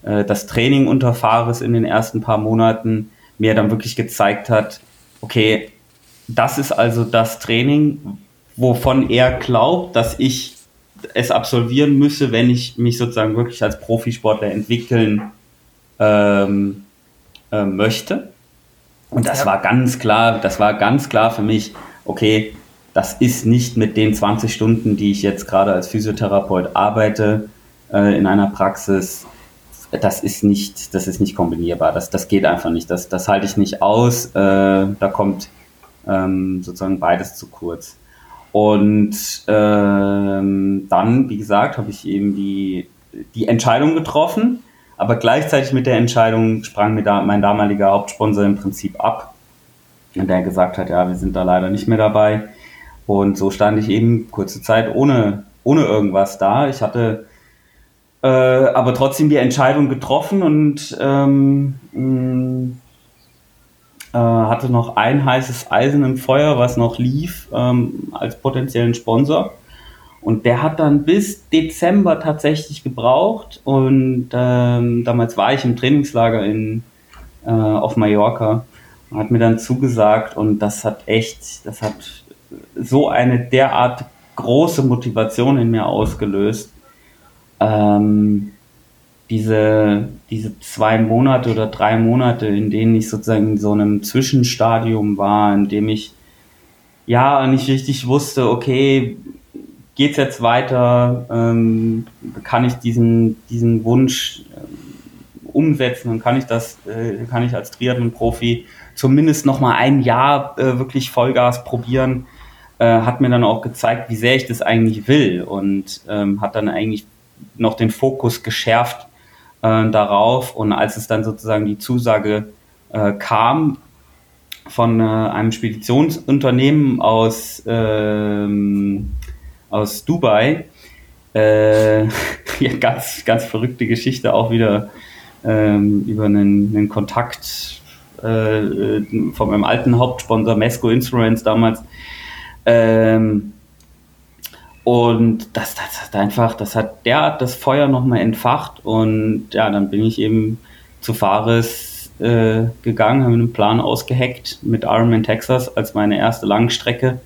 äh, das Training unter Fares in den ersten paar Monaten mir dann wirklich gezeigt hat, okay, das ist also das Training, wovon er glaubt, dass ich es absolvieren müsse, wenn ich mich sozusagen wirklich als Profisportler entwickeln ähm, äh, möchte. Und das ja. war ganz klar, das war ganz klar für mich, okay, das ist nicht mit den 20 Stunden, die ich jetzt gerade als Physiotherapeut arbeite äh, in einer Praxis, das ist nicht, das ist nicht kombinierbar. Das, das geht einfach nicht. Das, das halte ich nicht aus. Äh, da kommt ähm, sozusagen beides zu kurz. Und ähm, dann, wie gesagt, habe ich eben die, die Entscheidung getroffen, aber gleichzeitig mit der Entscheidung sprang mir da mein damaliger Hauptsponsor im Prinzip ab, der gesagt hat, ja, wir sind da leider nicht mehr dabei. Und so stand ich eben kurze Zeit ohne, ohne irgendwas da. Ich hatte äh, aber trotzdem die Entscheidung getroffen und ähm, äh, hatte noch ein heißes Eisen im Feuer, was noch lief ähm, als potenziellen Sponsor. Und der hat dann bis Dezember tatsächlich gebraucht. Und ähm, damals war ich im Trainingslager in, äh, auf Mallorca und hat mir dann zugesagt. Und das hat echt, das hat so eine derart große Motivation in mir ausgelöst. Ähm, diese, diese zwei Monate oder drei Monate, in denen ich sozusagen in so einem Zwischenstadium war, in dem ich ja nicht richtig wusste, okay, geht's jetzt weiter, ähm, kann ich diesen, diesen Wunsch äh, umsetzen und kann ich das, äh, kann ich als Triathlon-Profi zumindest noch mal ein Jahr äh, wirklich Vollgas probieren, äh, hat mir dann auch gezeigt, wie sehr ich das eigentlich will und ähm, hat dann eigentlich noch den Fokus geschärft äh, darauf. Und als es dann sozusagen die Zusage äh, kam von äh, einem Speditionsunternehmen aus, ähm, aus Dubai, äh, ja, ganz, ganz verrückte Geschichte auch wieder ähm, über einen, einen Kontakt äh, von meinem alten Hauptsponsor Mesco Instruments damals. Ähm, und das, das hat einfach, das hat derart das Feuer nochmal entfacht und ja, dann bin ich eben zu Fares äh, gegangen, habe einen Plan ausgeheckt mit Ironman Texas als meine erste Langstrecke.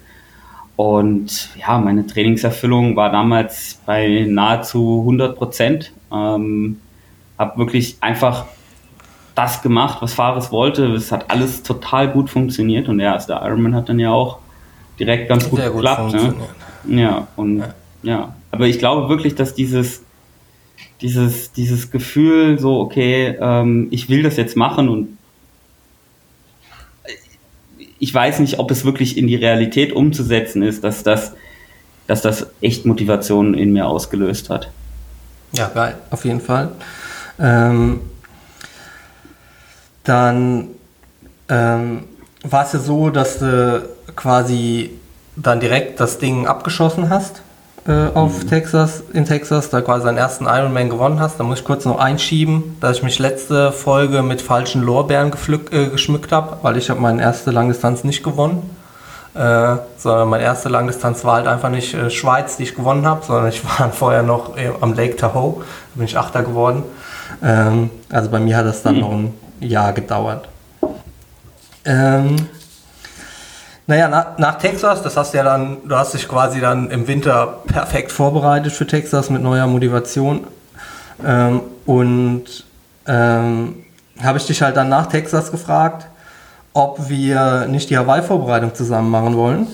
Und ja, meine Trainingserfüllung war damals bei nahezu 100 Prozent. Ähm, habe wirklich einfach das gemacht, was Fares wollte. Es hat alles total gut funktioniert und der erste Ironman hat dann ja auch direkt ganz gut, gut geklappt. Ne? Ja, und ja. ja. Aber ich glaube wirklich, dass dieses, dieses, dieses Gefühl, so, okay, ähm, ich will das jetzt machen und ich weiß nicht, ob es wirklich in die Realität umzusetzen ist, dass das, dass das echt Motivation in mir ausgelöst hat. Ja, geil, auf jeden Fall. Ähm, dann ähm, war es ja so, dass du quasi dann direkt das Ding abgeschossen hast äh, auf mhm. Texas, in Texas, da quasi deinen ersten Ironman gewonnen hast. Da muss ich kurz noch einschieben, dass ich mich letzte Folge mit falschen Lorbeeren gepflück, äh, geschmückt habe, weil ich habe meine erste Langdistanz nicht gewonnen. Äh, sondern meine erste Langdistanz war halt einfach nicht äh, Schweiz, die ich gewonnen habe, sondern ich war vorher noch äh, am Lake Tahoe, da bin ich Achter geworden. Ähm, also bei mir hat das dann mhm. noch ein Jahr gedauert. Ähm, naja, nach, nach Texas, das hast du ja dann, du hast dich quasi dann im Winter perfekt vorbereitet für Texas mit neuer Motivation. Ähm, und ähm, habe ich dich halt dann nach Texas gefragt, ob wir nicht die Hawaii-Vorbereitung zusammen machen wollen.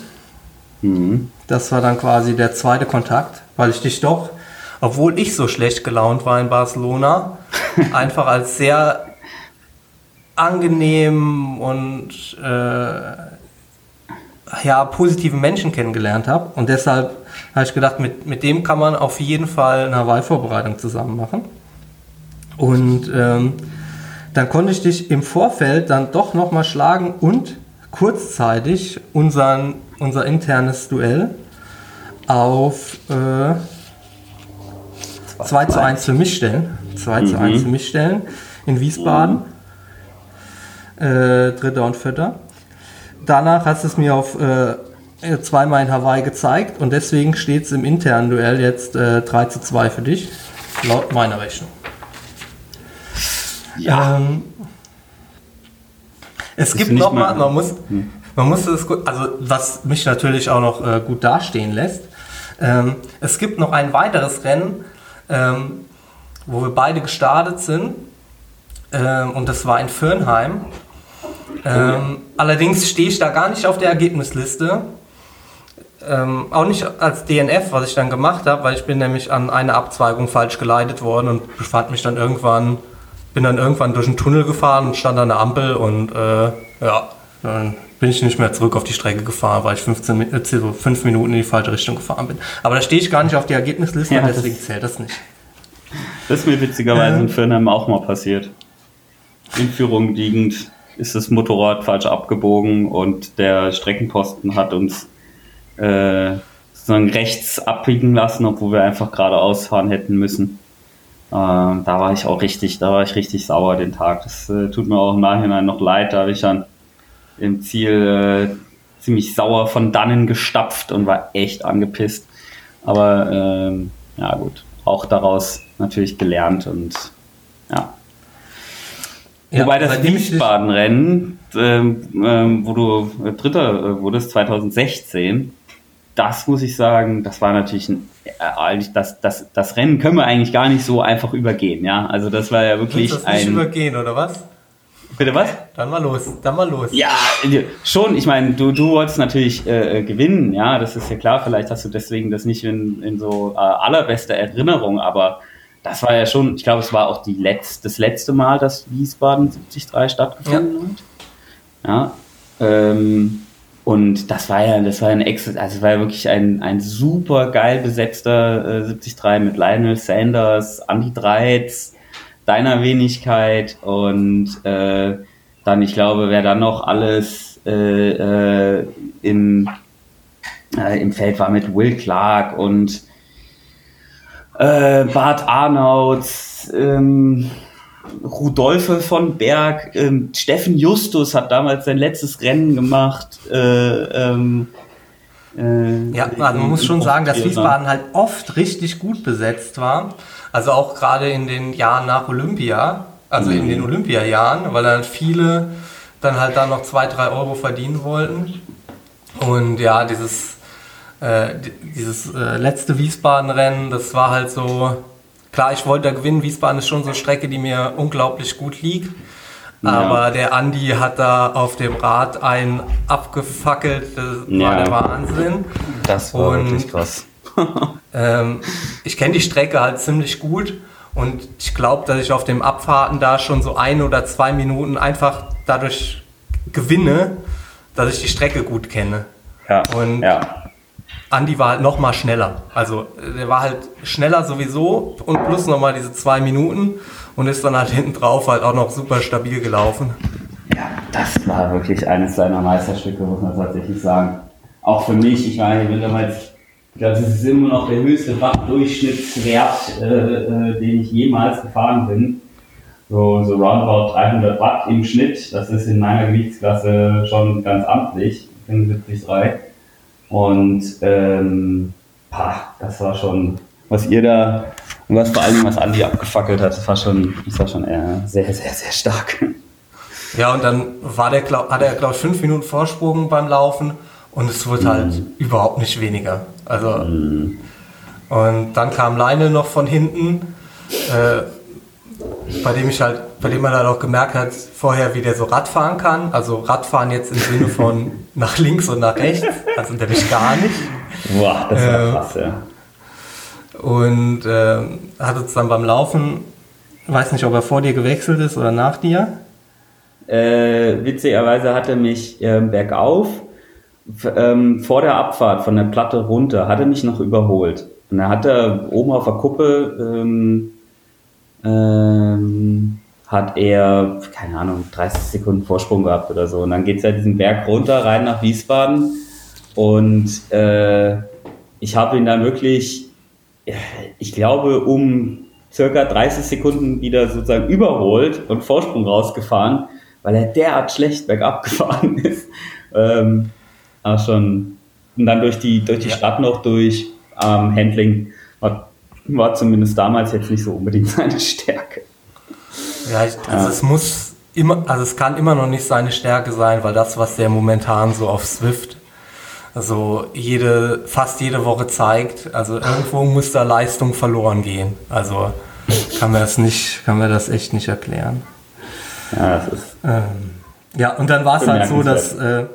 Mhm. Das war dann quasi der zweite Kontakt, weil ich dich doch, obwohl ich so schlecht gelaunt war in Barcelona, einfach als sehr angenehm und äh, ja, positiven Menschen kennengelernt habe. Und deshalb habe ich gedacht, mit, mit dem kann man auf jeden Fall eine Hawaii-Vorbereitung zusammen machen. Und ähm, dann konnte ich dich im Vorfeld dann doch nochmal schlagen und kurzzeitig unseren, unser internes Duell auf äh, 2 zu 1 für mich stellen. 2 mhm. zu 1 für mich stellen in Wiesbaden. Äh, dritter und vierter. Danach hast du es mir auf äh, zweimal in Hawaii gezeigt und deswegen steht es im internen Duell jetzt äh, 3 zu 2 für dich, laut meiner Rechnung. Ja. Ähm, es das gibt noch mal, man muss, hm. man muss das gut, also was mich natürlich auch noch äh, gut dastehen lässt. Ähm, es gibt noch ein weiteres Rennen, ähm, wo wir beide gestartet sind. Ähm, und das war in Fürnheim. Ähm, allerdings stehe ich da gar nicht auf der Ergebnisliste. Ähm, auch nicht als DNF, was ich dann gemacht habe, weil ich bin nämlich an eine Abzweigung falsch geleitet worden und befand mich dann irgendwann bin dann irgendwann durch einen Tunnel gefahren und stand an der Ampel und äh, ja, dann bin ich nicht mehr zurück auf die Strecke gefahren, weil ich 15, äh, so fünf Minuten in die falsche Richtung gefahren bin. Aber da stehe ich gar nicht auf die Ergebnisliste, ja, deswegen zählt das nicht. Das ist mir witzigerweise in Firnheim auch mal passiert. In Führung liegend ist das Motorrad falsch abgebogen und der Streckenposten hat uns äh, sozusagen rechts abbiegen lassen, obwohl wir einfach geradeaus fahren hätten müssen. Ähm, da war ich auch richtig, da war ich richtig sauer den Tag. Das äh, tut mir auch im Nachhinein noch leid. Da habe ich dann im Ziel äh, ziemlich sauer von dannen gestapft und war echt angepisst. Aber ähm, ja gut, auch daraus natürlich gelernt und. Ja Wobei das Wiesbaden-Rennen, ähm, ähm, wo du äh, Dritter äh, wurdest, 2016, das muss ich sagen, das war natürlich ein, äh, das, das, das Rennen können wir eigentlich gar nicht so einfach übergehen, ja. Also das war ja wirklich Willst du das nicht übergehen, oder was? Bitte was? Dann mal los, dann mal los. Ja, schon. Ich meine, du, du wolltest natürlich äh, gewinnen, ja, das ist ja klar. Vielleicht hast du deswegen das nicht in, in so äh, allerbester Erinnerung, aber das war ja schon, ich glaube, es war auch die letzte, das letzte Mal, dass Wiesbaden 73 stattgefunden ja. hat. Ja. Ähm, und das war ja, das war ein Ex also war ja wirklich ein, ein super geil besetzter äh, 73 mit Lionel Sanders, Andy Dreiz, deiner Wenigkeit und äh, dann, ich glaube, wer dann noch alles äh, äh, im, äh, im Feld war mit Will Clark und äh, Bart Arnouts, ähm, Rudolfe von Berg, ähm, Steffen Justus hat damals sein letztes Rennen gemacht. Äh, ähm, äh, ja, also man muss schon sagen, dass Wiesbaden halt oft richtig gut besetzt war. Also auch gerade in den Jahren nach Olympia, also mhm. in den Olympiajahren, weil dann viele dann halt da noch zwei, drei Euro verdienen wollten. Und ja, dieses, äh, dieses äh, letzte Wiesbaden-Rennen, das war halt so, Klar, ich wollte da gewinnen. Wiesbaden ist schon so eine Strecke, die mir unglaublich gut liegt. Ja. Aber der Andi hat da auf dem Rad einen abgefackelt. Das ja. war der Wahnsinn. Das war und, wirklich krass. ähm, ich kenne die Strecke halt ziemlich gut und ich glaube, dass ich auf dem Abfahrten da schon so ein oder zwei Minuten einfach dadurch gewinne, dass ich die Strecke gut kenne. Ja. Und ja. Andi war halt noch mal schneller. Also der war halt schneller sowieso und plus noch mal diese zwei Minuten und ist dann halt hinten drauf halt auch noch super stabil gelaufen. Ja, das war wirklich eines seiner Meisterstücke, muss man tatsächlich sagen. Auch für mich, ich meine, mittlerweile, ich glaube, das ist immer noch der höchste Watt-Durchschnittswert, äh, äh, den ich jemals gefahren bin. So, so roundabout 300 Watt im Schnitt, das ist in meiner Gewichtsklasse schon ganz amtlich, 75,3. Und ähm, pah, das war schon, was ihr da und was vor allem was Andi abgefackelt hat, das war schon, das war schon eher sehr, sehr, sehr stark. Ja, und dann war der, hat er, glaube ich, fünf Minuten Vorsprung beim Laufen und es wurde halt mm. überhaupt nicht weniger. Also, mm. und dann kam Leine noch von hinten, äh, bei dem ich halt, bei dem man halt auch gemerkt hat, vorher, wie der so Radfahren kann. Also Radfahren jetzt im Sinne von nach links und nach rechts, also nämlich gar nicht. Boah, das war äh, krass, ja. Und äh, hat uns dann beim Laufen, weiß nicht, ob er vor dir gewechselt ist oder nach dir. Äh, witzigerweise hat er mich äh, bergauf ähm, vor der Abfahrt von der Platte runter, hat er mich noch überholt. Und er oben auf der Kuppe, ähm, ähm, hat er, keine Ahnung, 30 Sekunden Vorsprung gehabt oder so. Und dann geht es ja diesen Berg runter, rein nach Wiesbaden. Und äh, ich habe ihn dann wirklich, ich glaube, um circa 30 Sekunden wieder sozusagen überholt und Vorsprung rausgefahren, weil er derart schlecht bergab gefahren ist. Ähm, schon, und dann durch die, durch die Stadt noch durch ähm, Handling war zumindest damals jetzt nicht so unbedingt seine Stärke. Ja, also ja. es muss immer, also es kann immer noch nicht seine Stärke sein, weil das, was der momentan so auf Swift, also jede, fast jede Woche zeigt, also irgendwo muss da Leistung verloren gehen. Also kann man das nicht, kann man das echt nicht erklären. Ja, das ist. Ähm, ja, und dann war es halt so, dass, äh,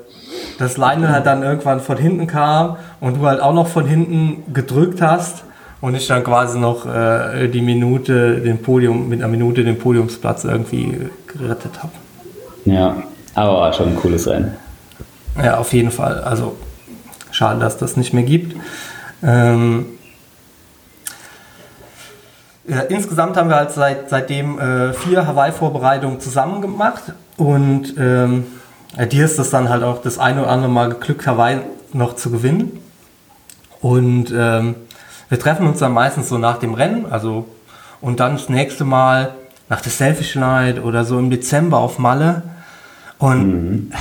dass Lionel halt dann irgendwann von hinten kam und du halt auch noch von hinten gedrückt hast und ich dann quasi noch äh, die Minute, den Podium, mit einer Minute den Podiumsplatz irgendwie gerettet habe. Ja, aber war schon ein cooles Rennen. Ja, auf jeden Fall. Also schade, dass das nicht mehr gibt. Ähm, ja, insgesamt haben wir halt seit, seitdem äh, vier Hawaii-Vorbereitungen zusammen gemacht und ähm, dir ist das dann halt auch das eine oder andere Mal geglückt, Hawaii noch zu gewinnen. Und ähm, wir treffen uns dann meistens so nach dem Rennen, also und dann das nächste Mal nach der Selfish Night oder so im Dezember auf Malle. Und mhm.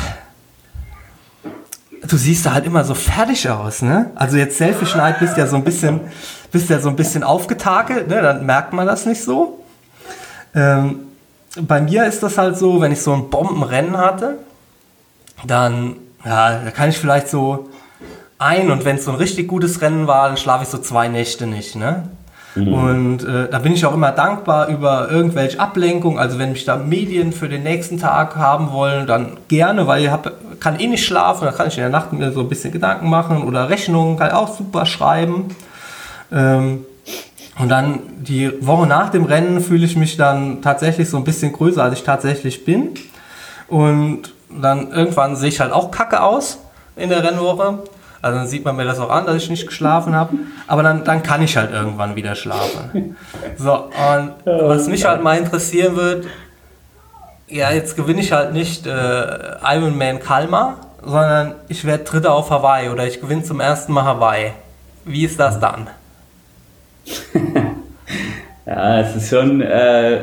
du siehst da halt immer so fertig aus, ne? Also jetzt Selfish Night bist ja so ein bisschen, bist ja so ein bisschen aufgetakelt, ne? Dann merkt man das nicht so. Ähm, bei mir ist das halt so, wenn ich so ein Bombenrennen hatte, dann ja, da kann ich vielleicht so ein und wenn es so ein richtig gutes Rennen war, dann schlafe ich so zwei Nächte nicht. Ne? Mhm. Und äh, da bin ich auch immer dankbar über irgendwelche Ablenkung. Also wenn mich da Medien für den nächsten Tag haben wollen, dann gerne, weil ich hab, kann eh nicht schlafen, da kann ich in der Nacht mir so ein bisschen Gedanken machen oder Rechnungen kann ich auch super schreiben. Ähm, und dann die Woche nach dem Rennen fühle ich mich dann tatsächlich so ein bisschen größer, als ich tatsächlich bin. Und dann irgendwann sehe ich halt auch kacke aus in der Rennwoche. Also dann sieht man mir das auch an, dass ich nicht geschlafen habe. Aber dann, dann kann ich halt irgendwann wieder schlafen. So, und was mich halt mal interessieren wird, ja, jetzt gewinne ich halt nicht äh, Ironman Kalmar, sondern ich werde Dritter auf Hawaii oder ich gewinne zum ersten Mal Hawaii. Wie ist das dann? ja, es ist schon, äh,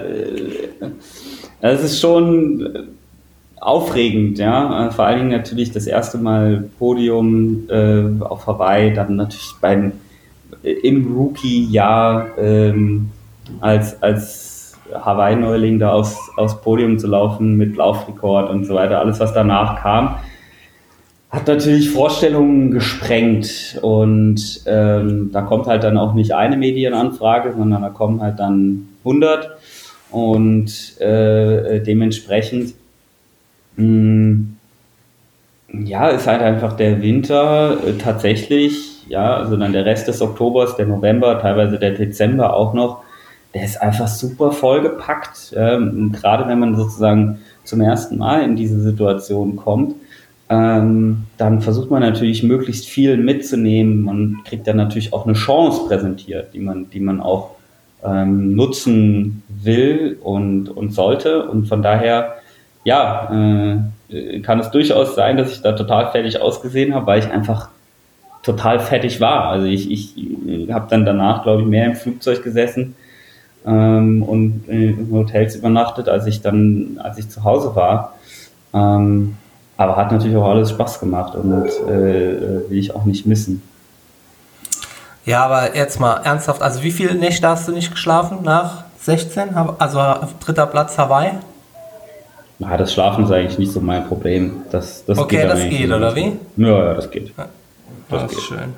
es ist schon aufregend, ja. Vor allen Dingen natürlich das erste Mal Podium äh, auf Hawaii, dann natürlich beim äh, im Rookie-Jahr ähm, als, als Hawaii-Neuling da aufs, aufs Podium zu laufen mit Laufrekord und so weiter, alles was danach kam, hat natürlich Vorstellungen gesprengt und ähm, da kommt halt dann auch nicht eine Medienanfrage, sondern da kommen halt dann 100 und äh, dementsprechend ja, ist halt einfach der Winter äh, tatsächlich, ja, also dann der Rest des Oktobers, der November, teilweise der Dezember auch noch, der ist einfach super vollgepackt. Ähm, gerade wenn man sozusagen zum ersten Mal in diese Situation kommt, ähm, dann versucht man natürlich möglichst viel mitzunehmen. Man kriegt dann natürlich auch eine Chance präsentiert, die man, die man auch ähm, nutzen will und, und sollte. Und von daher ja, äh, kann es durchaus sein, dass ich da total fertig ausgesehen habe, weil ich einfach total fertig war. Also ich, ich habe dann danach, glaube ich, mehr im Flugzeug gesessen ähm, und in Hotels übernachtet, als ich dann, als ich zu Hause war. Ähm, aber hat natürlich auch alles Spaß gemacht und äh, will ich auch nicht missen. Ja, aber jetzt mal ernsthaft, also wie viele Nächte hast du nicht geschlafen nach 16? Also dritter Platz Hawaii? Na, das Schlafen ist eigentlich nicht so mein Problem. Das, das okay, geht das geht, oder wie? Ja, ja, das geht. Ja, das, das geht. ist schön.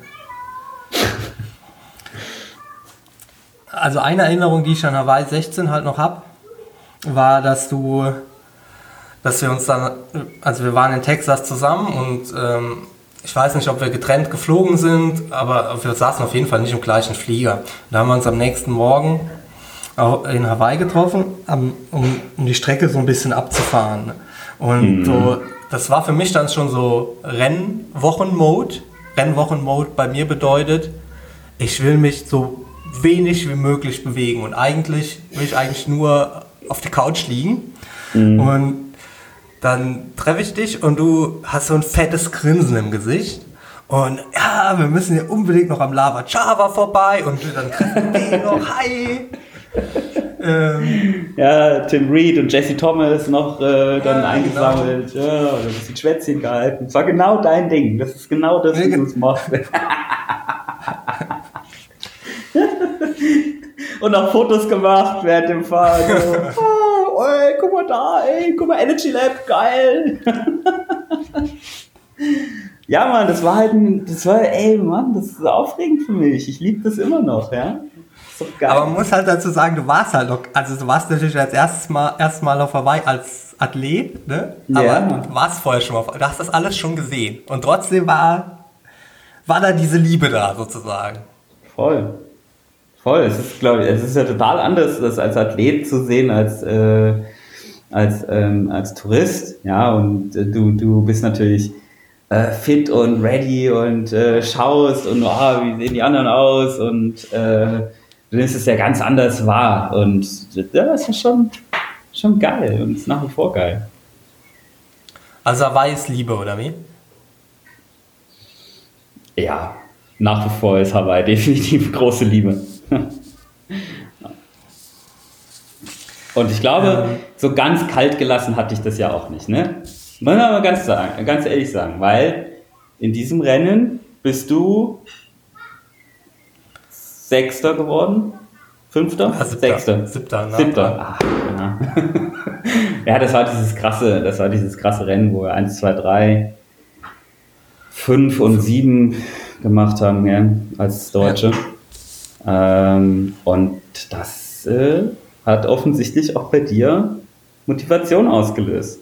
also eine Erinnerung, die ich an Hawaii 16 halt noch habe, war, dass du, dass wir uns dann, also wir waren in Texas zusammen und ähm, ich weiß nicht, ob wir getrennt geflogen sind, aber wir saßen auf jeden Fall nicht im gleichen Flieger. Da haben wir uns am nächsten Morgen in Hawaii getroffen, um, um die Strecke so ein bisschen abzufahren. Und mhm. so das war für mich dann schon so Rennwochen-Mode. Rennwochen-Mode bei mir bedeutet, ich will mich so wenig wie möglich bewegen und eigentlich will ich eigentlich nur auf der Couch liegen mhm. und dann treffe ich dich und du hast so ein fettes Grinsen im Gesicht und ja, wir müssen hier unbedingt noch am Lava Java vorbei und dann treffen wir den noch, hi! ähm, ja, Tim Reed und Jesse Thomas noch äh, dann ja, eingesammelt. Genau. Ja, und ein bisschen Schwätzchen gehalten. Das war genau dein Ding. Das ist genau das, wie du machst. und auch Fotos gemacht während dem Fahren. So, oh, ey, guck mal da, ey, guck mal, Energy Lab, geil. ja, Mann, das war halt ein, das war, ey, Mann, das ist aufregend für mich. Ich liebe das immer noch, ja. Aber man muss halt dazu sagen, du warst halt noch, also du warst natürlich als erstes Mal, erstes Mal auf Hawaii als Athlet, ne? Aber ja. du warst vorher schon mal, du hast das alles schon gesehen. Und trotzdem war, war da diese Liebe da sozusagen. Voll. Voll. Es ist, glaube ich, es ist ja total anders, das als Athlet zu sehen, als, äh, als, ähm, als Tourist. Ja, und äh, du, du bist natürlich äh, fit und ready und äh, schaust und oh, wie sehen die anderen aus und äh, dann ist es ja ganz anders wahr. Und das ist schon, schon geil und ist nach wie vor geil. Also Hawaii ist Liebe, oder wie? Ja, nach wie vor ist Hawaii definitiv große Liebe. Und ich glaube, ähm. so ganz kalt gelassen hatte ich das ja auch nicht, ne? Muss man aber ganz, sagen, ganz ehrlich sagen, weil in diesem Rennen bist du Sechster geworden? Fünfter? Ja, siebter. Sechster. Siebter. Ne? Siebter. Ah, ja. ja, das war dieses krasse, das war dieses krasse Rennen, wo wir 1, 2, 3, 5 und 7 gemacht haben, ja, als Deutsche. Ja. Ähm, und das äh, hat offensichtlich auch bei dir Motivation ausgelöst.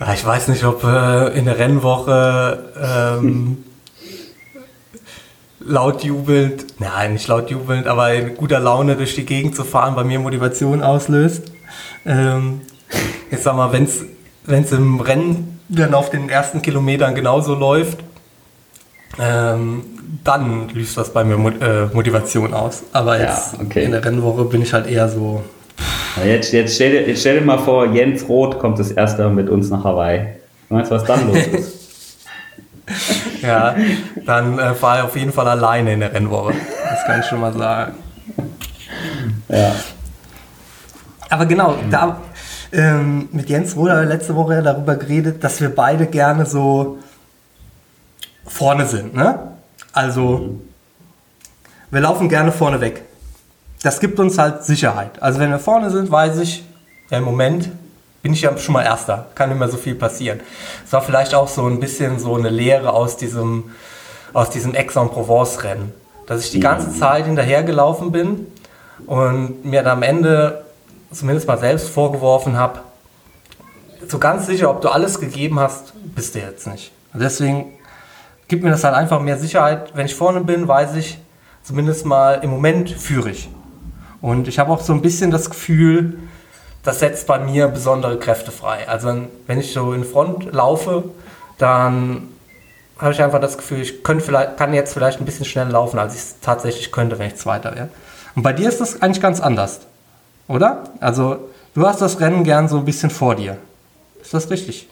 Ja, ich weiß nicht, ob äh, in der Rennwoche ähm, laut jubelnd, nein, nicht laut jubelnd, aber in guter Laune durch die Gegend zu fahren, bei mir Motivation auslöst. Ähm, ich sag mal, wenn es im Rennen dann auf den ersten Kilometern genauso läuft, ähm, dann löst das bei mir äh, Motivation aus. Aber jetzt ja, okay. in der Rennwoche bin ich halt eher so. Jetzt, jetzt, stell dir, jetzt stell dir mal vor, Jens Roth kommt das erste Mal mit uns nach Hawaii. Du meinst, was dann los ist? ja, dann äh, fahre ich auf jeden Fall alleine in der Rennwoche. Das kann ich schon mal sagen. Ja. Aber genau, da ähm, mit Jens Roder letzte Woche darüber geredet, dass wir beide gerne so vorne sind. Ne? Also, wir laufen gerne vorne weg. Das gibt uns halt Sicherheit. Also, wenn wir vorne sind, weiß ich, ja, im Moment bin ich ja schon mal Erster. Kann nicht mehr so viel passieren. Es war vielleicht auch so ein bisschen so eine Lehre aus diesem, aus diesem Aix-en-Provence-Rennen. Dass ich die ganze Zeit hinterhergelaufen bin und mir dann am Ende zumindest mal selbst vorgeworfen habe, so ganz sicher, ob du alles gegeben hast, bist du jetzt nicht. Und deswegen gibt mir das halt einfach mehr Sicherheit. Wenn ich vorne bin, weiß ich, zumindest mal im Moment führe ich. Und ich habe auch so ein bisschen das Gefühl, das setzt bei mir besondere Kräfte frei. Also wenn ich so in Front laufe, dann habe ich einfach das Gefühl, ich könnte vielleicht, kann jetzt vielleicht ein bisschen schneller laufen, als ich es tatsächlich könnte, wenn ich Zweiter wäre. Und bei dir ist das eigentlich ganz anders, oder? Also du hast das Rennen gern so ein bisschen vor dir. Ist das richtig?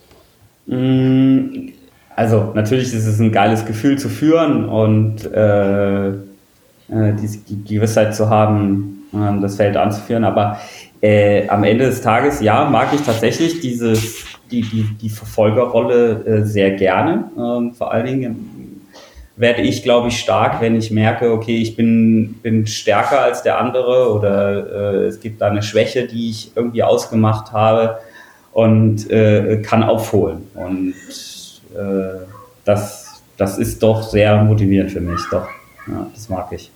Mm, also natürlich ist es ein geiles Gefühl zu führen und äh, äh die Gewissheit zu haben, äh, das Feld anzuführen, aber äh, am Ende des Tages, ja, mag ich tatsächlich dieses, die, die, die Verfolgerrolle äh, sehr gerne. Ähm, vor allen Dingen werde ich, glaube ich, stark, wenn ich merke, okay, ich bin, bin stärker als der andere oder äh, es gibt da eine Schwäche, die ich irgendwie ausgemacht habe und äh, kann aufholen. Und äh, das, das ist doch sehr motivierend für mich, doch. Ja, das mag ich.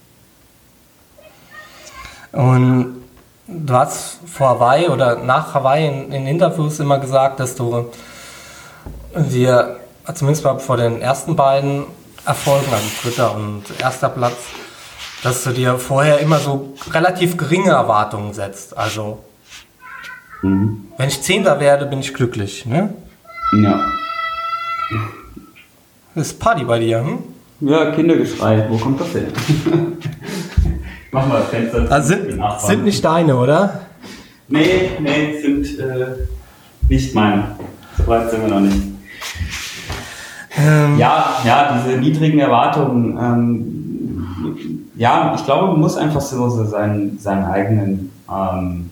Und du hast vor Hawaii oder nach Hawaii in, in Interviews immer gesagt, dass du dir, zumindest mal vor den ersten beiden Erfolgen, also dritter und erster Platz, dass du dir vorher immer so relativ geringe Erwartungen setzt. Also Mhm. Wenn ich Zehnter werde, bin ich glücklich. Ne? Ja. Das ist Party bei dir, hm? Ja, Kindergeschrei. Wo kommt das hin? Mach mal das Fenster. Also sind, sind nicht deine, oder? Nee, nee, sind äh, nicht meine. So weit sind wir noch nicht. Ähm. Ja, ja, diese niedrigen Erwartungen. Ähm, ja, ich glaube, man muss einfach so, seinen, seinen eigenen ähm,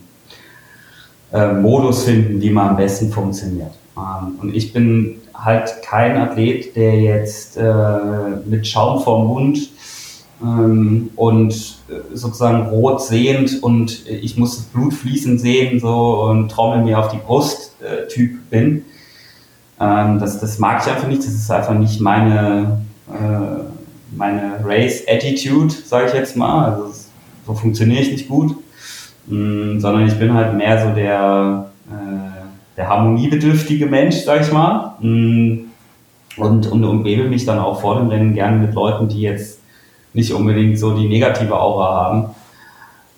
äh, Modus finden, wie man am besten funktioniert. Ähm, und ich bin halt kein Athlet, der jetzt äh, mit Schaum vorm Mund ähm, und äh, sozusagen rot sehend und ich muss das Blut fließen sehen so und trommel mir auf die Brust äh, Typ bin. Ähm, das, das mag ich einfach nicht, das ist einfach nicht meine, äh, meine Race-Attitude, sage ich jetzt mal. Also so funktioniere ich nicht gut, mm, sondern ich bin halt mehr so der äh, der harmoniebedürftige Mensch, sag ich mal. Mm. Und, und umgebe mich dann auch vor dem Rennen gerne mit Leuten, die jetzt nicht unbedingt so die negative Aura haben.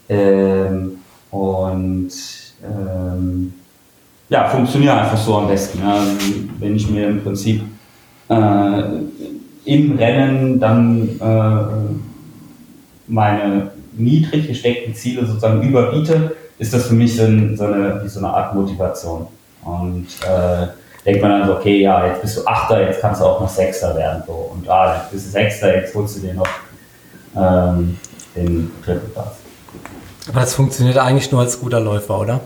Ähm, und ähm, ja, funktioniert einfach so am besten. Ja. Wenn ich mir im Prinzip äh, im Rennen dann äh, meine niedrig gesteckten Ziele sozusagen überbiete, ist das für mich so, so, eine, so eine Art Motivation. Und äh, denkt man dann so, okay, ja, jetzt bist du Achter, jetzt kannst du auch noch Sechster werden. So. Und ah, jetzt bist du Sechster, jetzt holst du dir noch ähm, den dritten Platz. Aber das funktioniert eigentlich nur als guter Läufer, oder?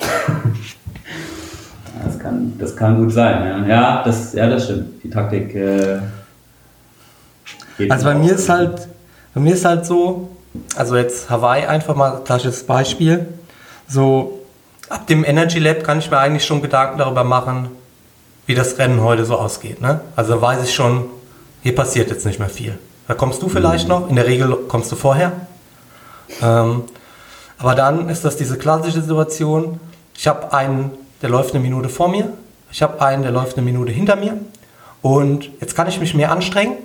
das, kann, das kann gut sein, ja. Ja, das, ja, das stimmt. Die Taktik äh, Also bei mir ist halt, bei mir ist halt so, also jetzt Hawaii einfach mal klassisches Beispiel. So, ab dem Energy Lab kann ich mir eigentlich schon Gedanken darüber machen, wie das Rennen heute so ausgeht. Ne? Also weiß ich schon, hier passiert jetzt nicht mehr viel. Da kommst du vielleicht noch, in der Regel kommst du vorher. Ähm, aber dann ist das diese klassische Situation, ich habe einen, der läuft eine Minute vor mir, ich habe einen, der läuft eine Minute hinter mir und jetzt kann ich mich mehr anstrengen,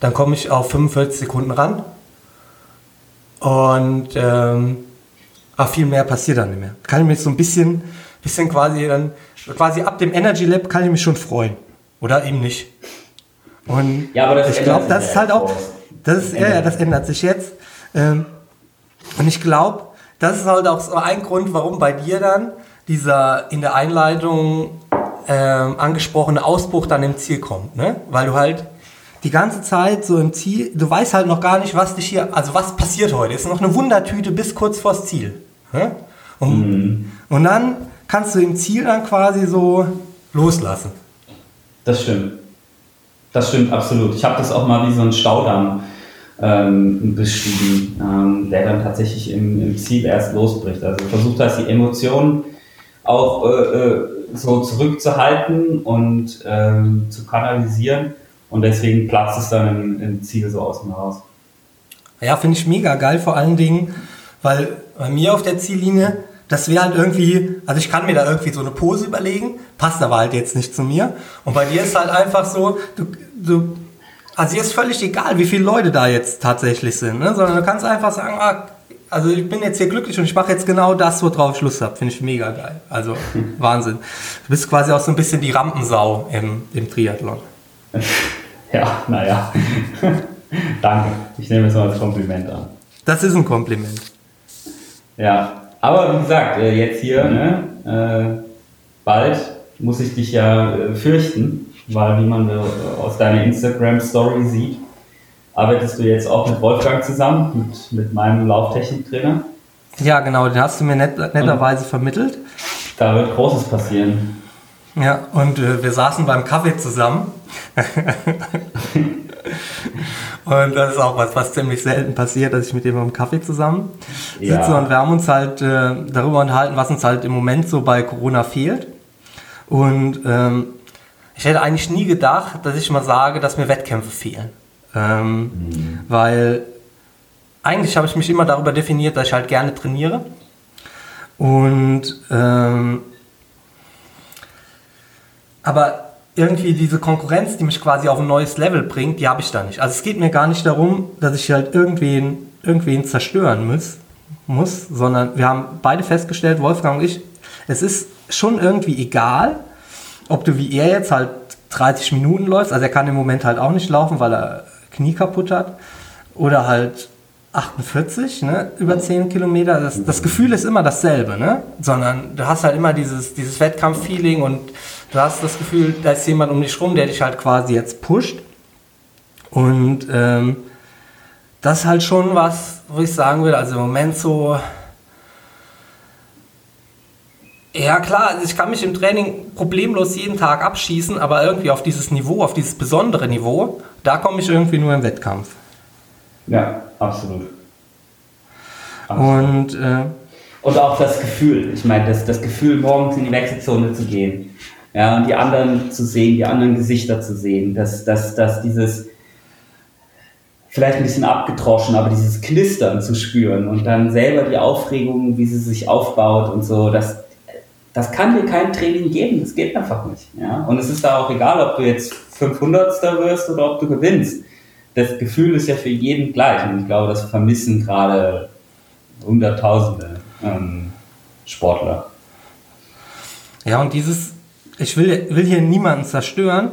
dann komme ich auf 45 Sekunden ran und ähm, aber viel mehr passiert dann nicht mehr. Kann ich mich so ein bisschen, bisschen quasi dann, quasi ab dem Energy Lab kann ich mich schon freuen. Oder eben nicht. Und ja, ich glaube, das ist halt auch, das ist, ja, ja, das ändert sich jetzt. Ähm, und ich glaube, das ist halt auch so ein Grund, warum bei dir dann dieser in der Einleitung ähm, angesprochene Ausbruch dann im Ziel kommt, ne? Weil du halt die ganze Zeit so im Ziel, du weißt halt noch gar nicht, was dich hier, also was passiert heute. Es ist noch eine Wundertüte bis kurz vors Ziel. Und, mhm. und dann kannst du im Ziel dann quasi so loslassen. Das stimmt. Das stimmt absolut. Ich habe das auch mal wie so ein Staudamm ähm, beschrieben, ähm, der dann tatsächlich im, im, Ziel erst losbricht. Also versucht das die Emotionen auch äh, äh, so zurückzuhalten und ähm, zu kanalisieren und deswegen platzt es dann im, im Ziel so aus mir raus. Ja, finde ich mega geil, vor allen Dingen, weil bei mir auf der Ziellinie, das wäre halt irgendwie, also ich kann mir da irgendwie so eine Pose überlegen, passt aber halt jetzt nicht zu mir. Und bei dir ist halt einfach so, du, du also dir ist völlig egal, wie viele Leute da jetzt tatsächlich sind, ne? sondern du kannst einfach sagen, ah, also ich bin jetzt hier glücklich und ich mache jetzt genau das, worauf ich Lust habe. Finde ich mega geil. Also Wahnsinn. Du bist quasi auch so ein bisschen die Rampensau im, im Triathlon. Ja, naja. Danke. Ich nehme es mal als Kompliment an. Das ist ein Kompliment. Ja, aber wie gesagt, äh, jetzt hier, ne, äh, bald muss ich dich ja äh, fürchten, weil wie man aus deiner Instagram-Story sieht, arbeitest du jetzt auch mit Wolfgang zusammen, mit, mit meinem Lauftechniktrainer. Ja, genau, den hast du mir net, netterweise vermittelt. Da wird Großes passieren. Ja, und äh, wir saßen beim Kaffee zusammen. Und das ist auch was, was ziemlich selten passiert, dass ich mit dem am Kaffee zusammen sitze ja. und wir haben uns halt äh, darüber unterhalten, was uns halt im Moment so bei Corona fehlt. Und ähm, ich hätte eigentlich nie gedacht, dass ich mal sage, dass mir Wettkämpfe fehlen. Ähm, mhm. Weil eigentlich habe ich mich immer darüber definiert, dass ich halt gerne trainiere. Und ähm, aber irgendwie diese Konkurrenz, die mich quasi auf ein neues Level bringt, die habe ich da nicht. Also es geht mir gar nicht darum, dass ich halt irgendwen, irgendwen zerstören muss, muss, sondern wir haben beide festgestellt, Wolfgang und ich, es ist schon irgendwie egal, ob du wie er jetzt halt 30 Minuten läufst, also er kann im Moment halt auch nicht laufen, weil er Knie kaputt hat, oder halt 48, ne, über 10 Kilometer. Das, das Gefühl ist immer dasselbe, ne? sondern du hast halt immer dieses, dieses Wettkampf-Feeling und du hast das Gefühl, da ist jemand um dich rum, der dich halt quasi jetzt pusht. Und ähm, das ist halt schon was, wo ich sagen will, also im Moment so, ja klar, also ich kann mich im Training problemlos jeden Tag abschießen, aber irgendwie auf dieses Niveau, auf dieses besondere Niveau, da komme ich irgendwie nur im Wettkampf. Ja, absolut. absolut. Und, äh, und auch das Gefühl, ich meine, das, das Gefühl, morgens in die Wechselzone zu gehen, ja, und die anderen zu sehen, die anderen Gesichter zu sehen, dass, dass, dass dieses, vielleicht ein bisschen abgetroschen, aber dieses Knistern zu spüren und dann selber die Aufregung, wie sie sich aufbaut und so, das, das kann dir kein Training geben, das geht einfach nicht. Ja? Und es ist da auch egal, ob du jetzt 500. wirst oder ob du gewinnst. Das Gefühl ist ja für jeden gleich und ich glaube, das vermissen gerade Hunderttausende ähm, Sportler. Ja, und dieses, ich will, will hier niemanden zerstören,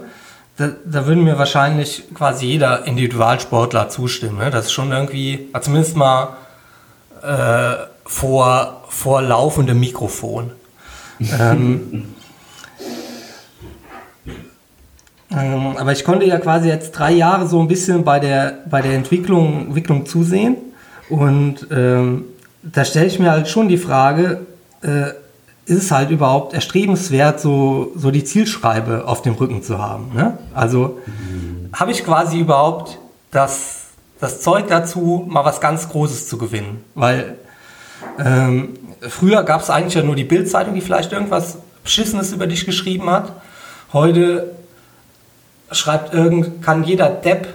da, da würden mir wahrscheinlich quasi jeder Individualsportler zustimmen. Ne? Das ist schon irgendwie, zumindest mal äh, vor, vor laufendem Mikrofon ähm, ähm, aber ich konnte ja quasi jetzt drei Jahre so ein bisschen bei der, bei der Entwicklung, Entwicklung zusehen. Und ähm, da stelle ich mir halt schon die Frage, äh, ist es halt überhaupt erstrebenswert, so, so die Zielschreibe auf dem Rücken zu haben? Ne? Also mhm. habe ich quasi überhaupt das, das Zeug dazu, mal was ganz Großes zu gewinnen? Weil ähm, früher gab es eigentlich ja nur die Bildzeitung, die vielleicht irgendwas Beschissenes über dich geschrieben hat. Heute schreibt irgend, kann jeder Depp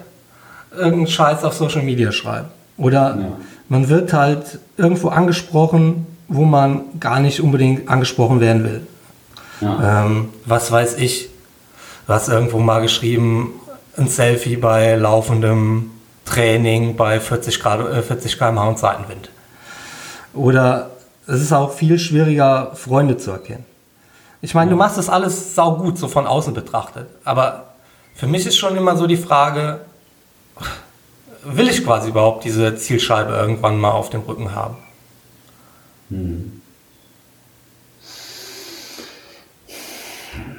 irgendeinen Scheiß auf Social Media schreiben. Oder ja. man wird halt irgendwo angesprochen, wo man gar nicht unbedingt angesprochen werden will. Ja. Ähm, was weiß ich, du hast irgendwo mal geschrieben, ein Selfie bei laufendem Training bei 40 Grad, äh, 40 km/h und Seitenwind. Oder es ist auch viel schwieriger, Freunde zu erkennen. Ich meine, du machst das alles saugut, so von außen betrachtet. Aber für mich ist schon immer so die Frage, will ich quasi überhaupt diese Zielscheibe irgendwann mal auf dem Rücken haben? Hm.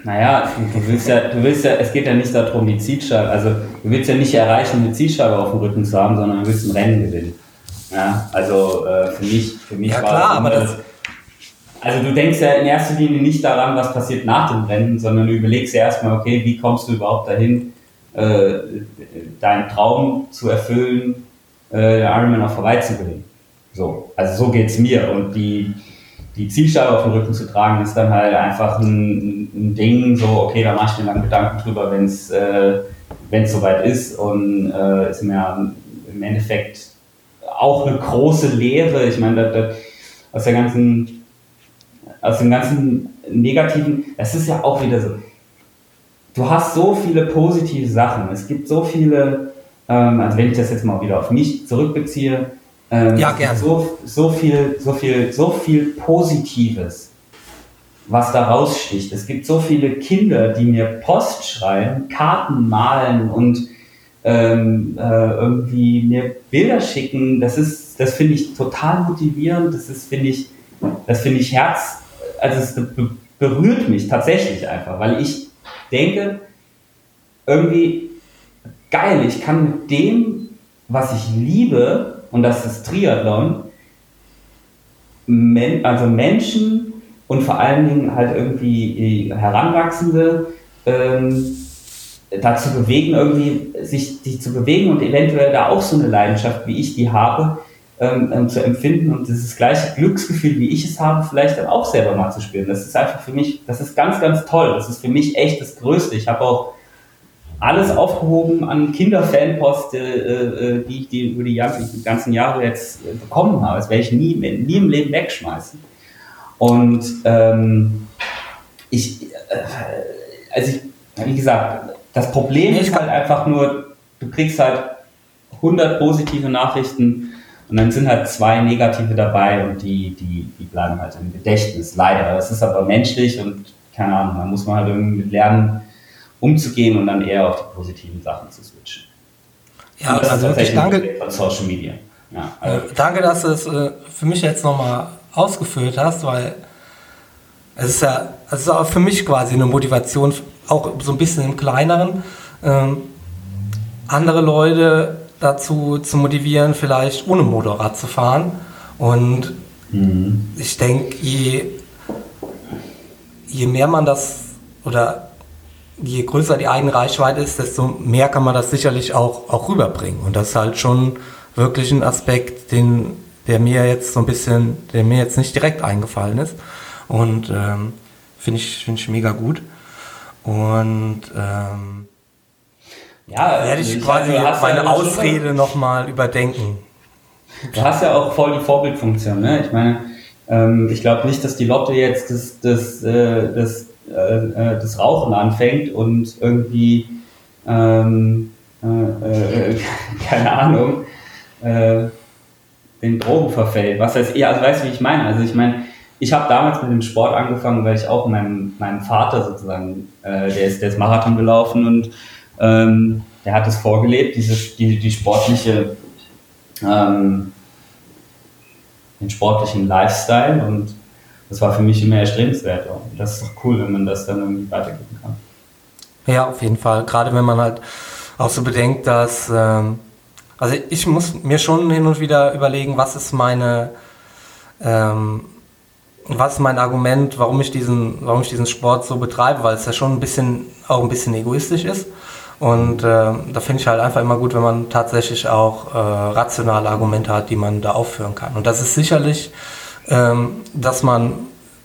Naja, du willst ja, du willst ja, es geht ja nicht darum, die Zielscheibe, also du willst ja nicht erreichen, eine Zielscheibe auf dem Rücken zu haben, sondern du willst ein Rennen gewinnen. Ja, also äh, für mich, für mich ja, war klar, aber das, also du denkst ja in erster Linie nicht daran, was passiert nach dem Rennen, sondern du überlegst ja erstmal, okay, wie kommst du überhaupt dahin, äh, deinen Traum zu erfüllen, äh, Ironman auf Hawaii zu gewinnen. So, also so geht es mir. Und die, die Zielscheibe auf dem Rücken zu tragen, ist dann halt einfach ein, ein Ding, so, okay, da mache ich mir dann Gedanken drüber, wenn es äh, soweit ist und äh, ist mir im Endeffekt auch eine große Lehre. Ich meine, da, da, aus der ganzen, aus dem ganzen Negativen, es ist ja auch wieder so. Du hast so viele positive Sachen. Es gibt so viele, ähm, also wenn ich das jetzt mal wieder auf mich zurückbeziehe, ähm, ja, gerne. So, so viel, so viel, so viel Positives, was da raussticht. Es gibt so viele Kinder, die mir Post schreiben, Karten malen und ähm, äh, irgendwie mir Bilder schicken, das ist, das finde ich total motivierend, das ist, finde ich, das finde ich Herz, also es berührt mich tatsächlich einfach, weil ich denke, irgendwie geil, ich kann mit dem, was ich liebe, und das ist Triathlon, also Menschen und vor allen Dingen halt irgendwie Heranwachsende ähm, dazu bewegen, irgendwie sich, sich zu bewegen und eventuell da auch so eine Leidenschaft, wie ich die habe, ähm, ähm, zu empfinden und dieses gleiche Glücksgefühl, wie ich es habe, vielleicht dann auch selber mal zu spüren. Das ist einfach für mich, das ist ganz, ganz toll. Das ist für mich echt das Größte. Ich habe auch alles aufgehoben an Kinderfanpost, äh, äh, die ich die über die, ganzen Jahre jetzt äh, bekommen habe. Das werde ich nie, nie im Leben wegschmeißen. Und ähm, ich, äh, also ich, wie gesagt, das Problem ist halt einfach nur, du kriegst halt 100 positive Nachrichten Und dann sind halt zwei negative dabei und die, die, die bleiben halt im Gedächtnis, leider. Das ist aber menschlich und keine Ahnung, da muss man halt irgendwie mit lernen, umzugehen und dann eher auf die positiven Sachen zu switchen. Ja, also wirklich danke. Von Social Media. Ja, also. äh, danke, dass du es äh, für mich jetzt nochmal ausgeführt hast, weil es ist ja, es ist auch für mich quasi eine Motivation, auch so ein bisschen im Kleineren, ähm, andere Leute dazu zu motivieren, vielleicht ohne Motorrad zu fahren. Und mhm. ich denke, je, je mehr man das oder je größer die eigene Reichweite ist, desto mehr kann man das sicherlich auch, auch rüberbringen. Und das ist halt schon wirklich ein Aspekt, den, der mir jetzt so ein bisschen, der mir jetzt nicht direkt eingefallen ist. Und ähm, finde ich, find ich mega gut. Und ähm, ja, werde ich quasi meine ja Ausrede nochmal überdenken. Du hast ja auch voll die Vorbildfunktion. Ne? Ich meine, ähm, ich glaube nicht, dass die Lotte jetzt das, das, äh, das, äh, äh, das Rauchen anfängt und irgendwie, ähm, äh, äh keine Ahnung, den Drogen verfällt. Was heißt eher, also weißt du, wie ich meine? Also ich meine, ich habe damals mit dem Sport angefangen, weil ich auch meinem, meinem Vater sozusagen, der, ist, der ist Marathon gelaufen und ähm, der hat es vorgelebt, diese, die, die sportliche, ähm, den sportlichen Lifestyle und das war für mich immer erstrebenswert. Und das ist doch cool, wenn man das dann irgendwie weitergeben kann. Ja, auf jeden Fall. Gerade wenn man halt auch so bedenkt, dass, ähm, also ich muss mir schon hin und wieder überlegen, was ist meine, ähm, was ist mein Argument, warum ich diesen, warum ich diesen Sport so betreibe, weil es ja schon ein bisschen, auch ein bisschen egoistisch ist. Und äh, da finde ich halt einfach immer gut, wenn man tatsächlich auch äh, rationale Argumente hat, die man da aufführen kann. Und das ist sicherlich, dass man,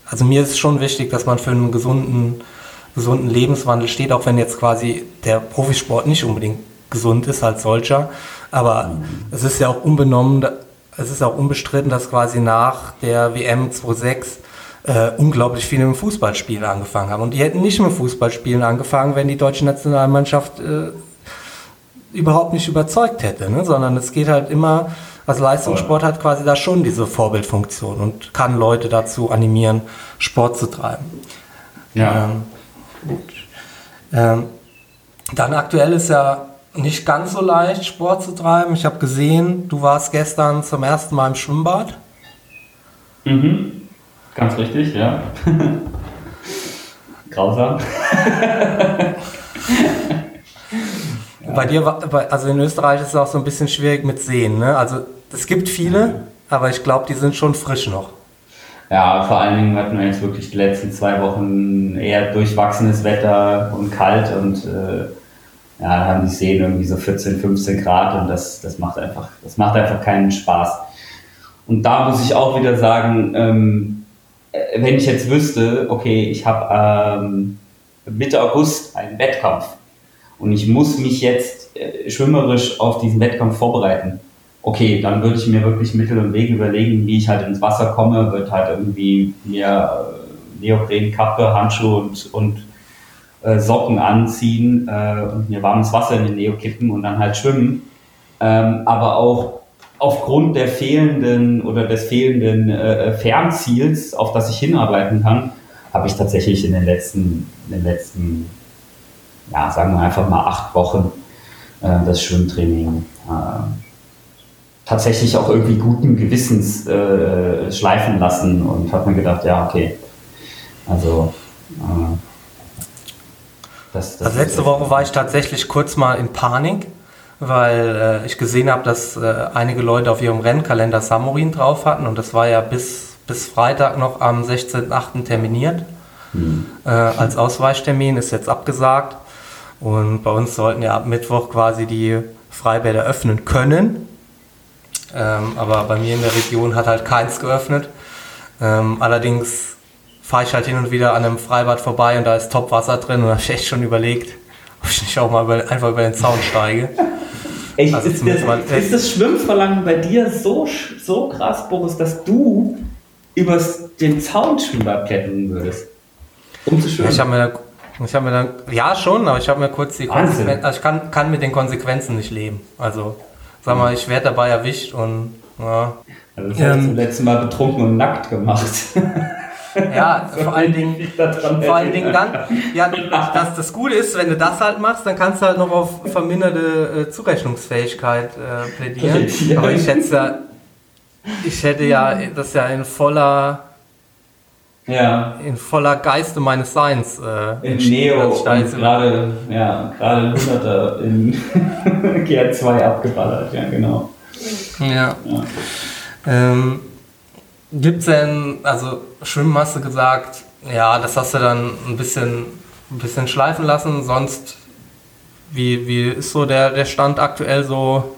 also mir ist schon wichtig, dass man für einen gesunden, gesunden Lebenswandel steht, auch wenn jetzt quasi der Profisport nicht unbedingt gesund ist als solcher. Aber es ist ja auch unbenommen, es ist auch unbestritten, dass quasi nach der WM 26 äh, unglaublich viele mit Fußballspielen angefangen haben. Und die hätten nicht mit Fußballspielen angefangen, wenn die deutsche Nationalmannschaft äh, überhaupt nicht überzeugt hätte, ne? sondern es geht halt immer, also Leistungssport hat quasi da schon diese Vorbildfunktion und kann Leute dazu animieren, Sport zu treiben. Ja. Ähm, gut. Ähm, dann aktuell ist ja nicht ganz so leicht, Sport zu treiben. Ich habe gesehen, du warst gestern zum ersten Mal im Schwimmbad. Mhm. Ganz richtig, ja. Grausam. Bei dir, also in Österreich ist es auch so ein bisschen schwierig mit Seen. Ne? Also es gibt viele, aber ich glaube, die sind schon frisch noch. Ja, vor allen Dingen hatten wir jetzt wirklich die letzten zwei Wochen eher durchwachsenes Wetter und kalt und äh, ja, da haben die Seen irgendwie so 14, 15 Grad und das, das macht einfach, das macht einfach keinen Spaß. Und da muss ich auch wieder sagen, ähm, äh, wenn ich jetzt wüsste, okay, ich habe ähm, Mitte August einen Wettkampf und ich muss mich jetzt äh, schwimmerisch auf diesen Wettkampf vorbereiten, okay, dann würde ich mir wirklich Mittel und Wege überlegen, wie ich halt ins Wasser komme, würde halt irgendwie mir äh, Neoprenkappe, Handschuhe und, und äh, Socken anziehen äh, und mir warmes Wasser in den Neo kippen und dann halt schwimmen. Ähm, aber auch aufgrund der fehlenden oder des fehlenden äh, Fernziels, auf das ich hinarbeiten kann, habe ich tatsächlich in den letzten, in den letzten, ja, sagen wir einfach mal acht Wochen äh, das Schwimmtraining äh, tatsächlich auch irgendwie guten Gewissens äh, schleifen lassen und habe mir gedacht, ja, okay, also äh, das, das also letzte Woche war ich tatsächlich kurz mal in Panik, weil äh, ich gesehen habe, dass äh, einige Leute auf ihrem Rennkalender Samurin drauf hatten und das war ja bis, bis Freitag noch am 16.8. terminiert. Mhm. Äh, als Ausweichtermin ist jetzt abgesagt und bei uns sollten ja ab Mittwoch quasi die Freibäder öffnen können. Ähm, aber bei mir in der Region hat halt keins geöffnet. Ähm, allerdings fahre ich halt hin und wieder an einem Freibad vorbei und da ist Topwasser drin und da habe ich echt schon überlegt, ob ich nicht auch mal über, einfach über den Zaun steige. Echt, also ist, das, ist das Schwimmverlangen bei dir so, so krass, Boris, dass du über den Zaun Schwimmbad klettern würdest? Um zu schwimmen? Ich habe mir, hab mir dann, ja schon, aber ich habe mir kurz die Konsequenzen, also ich kann, kann mit den Konsequenzen nicht leben. Also, sag mal, ich werde dabei erwischt und Ja. Also das ähm, zum letzten Mal betrunken und nackt gemacht. Ja, vor allen Dingen, vor allen Dingen dann, ja, das, das Gute ist, wenn du das halt machst, dann kannst du halt noch auf verminderte äh, Zurechnungsfähigkeit äh, plädieren. Aber ich hätte ja, ich hätte ja das ja in voller ja. in voller Geiste meines Seins äh, in Neo gerade ja gerade Hunderter in GR2 abgeballert ja genau ja, ja. Ähm, Gibt es denn, also Schwimmen hast du gesagt, ja, das hast du dann ein bisschen, ein bisschen schleifen lassen. Sonst, wie, wie ist so der, der Stand aktuell so?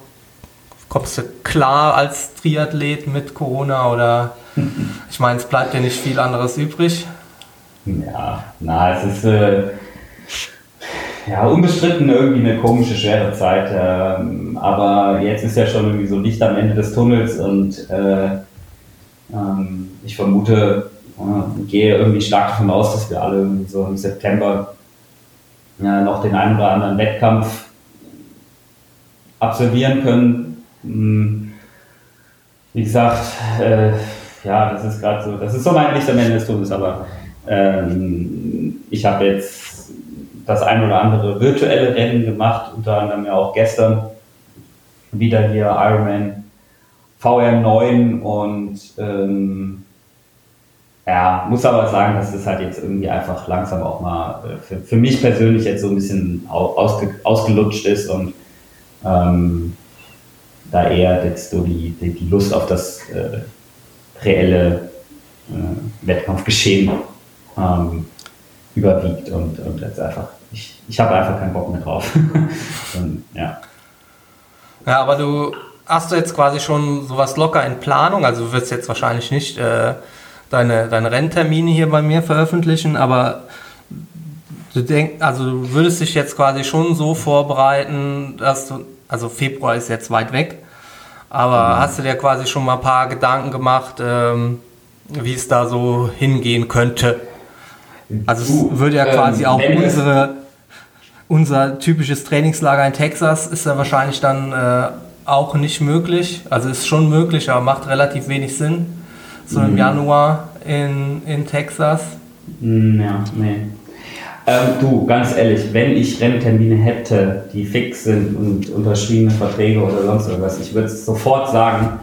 Kommst du klar als Triathlet mit Corona oder ich meine, es bleibt dir nicht viel anderes übrig? Ja, na, es ist äh, ja unbestritten irgendwie eine komische, schwere Zeit. Äh, aber jetzt ist ja schon irgendwie so Licht am Ende des Tunnels und äh, ähm, ich vermute, äh, gehe irgendwie stark davon aus, dass wir alle so im September äh, noch den einen oder anderen Wettkampf absolvieren können. Hm, wie gesagt, äh, ja, das ist gerade so, das ist so mein Licht am Ende des Tunnels, aber ähm, ich habe jetzt das ein oder andere virtuelle Rennen gemacht, unter anderem ja auch gestern wieder hier Ironman VR9 und ähm, ja, muss aber sagen, dass das halt jetzt irgendwie einfach langsam auch mal äh, für, für mich persönlich jetzt so ein bisschen ausge, ausgelutscht ist und ähm, da eher jetzt so die, die, die Lust auf das äh, reelle äh, Wettkampfgeschehen ähm, überwiegt und, und jetzt einfach, ich, ich habe einfach keinen Bock mehr drauf. und, ja. ja, aber du hast du jetzt quasi schon sowas locker in Planung? Also du wirst jetzt wahrscheinlich nicht äh, deine, deine Renntermine hier bei mir veröffentlichen, aber du denk, also du würdest dich jetzt quasi schon so vorbereiten, dass du, also Februar ist jetzt weit weg, aber mhm. hast du dir quasi schon mal ein paar Gedanken gemacht, ähm, wie es da so hingehen könnte? Also es würde ja quasi ähm, auch unsere, unser typisches Trainingslager in Texas ist ja wahrscheinlich dann äh, auch nicht möglich. Also ist schon möglich, aber macht relativ wenig Sinn. So mhm. im Januar in, in Texas. Mm, ja, nee. Ähm, du, ganz ehrlich, wenn ich Renntermine hätte, die fix sind und unterschriebene Verträge oder sonst irgendwas, ich würde es sofort sagen,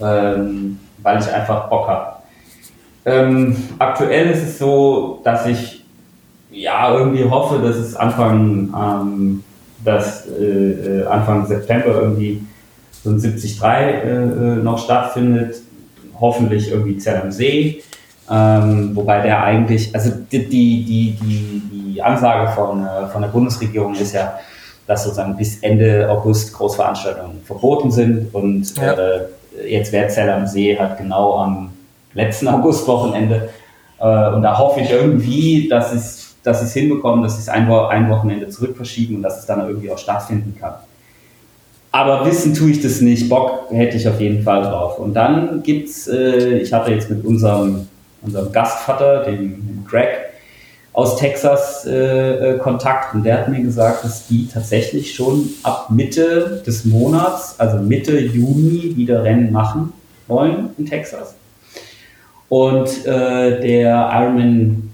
ähm, weil ich einfach Bock habe. Ähm, aktuell ist es so, dass ich ja irgendwie hoffe, dass es Anfang, ähm, dass, äh, äh Anfang September irgendwie so ein 73 äh, noch stattfindet, hoffentlich irgendwie Zell am See. Ähm, wobei der eigentlich, also die, die, die, die Ansage von, äh, von der Bundesregierung ist ja, dass sozusagen bis Ende August Großveranstaltungen verboten sind und ja. äh, jetzt wäre Zell am See halt genau am letzten Augustwochenende äh, und da hoffe ich irgendwie, dass es, dass es hinbekommen, dass es ein, ein Wochenende zurück verschieben und dass es dann irgendwie auch stattfinden kann. Aber wissen tue ich das nicht. Bock hätte ich auf jeden Fall drauf. Und dann gibt's, äh, ich hatte jetzt mit unserem, unserem Gastvater, dem, dem Greg aus Texas, äh, äh, Kontakt und der hat mir gesagt, dass die tatsächlich schon ab Mitte des Monats, also Mitte Juni, wieder Rennen machen wollen in Texas. Und äh, der Ironman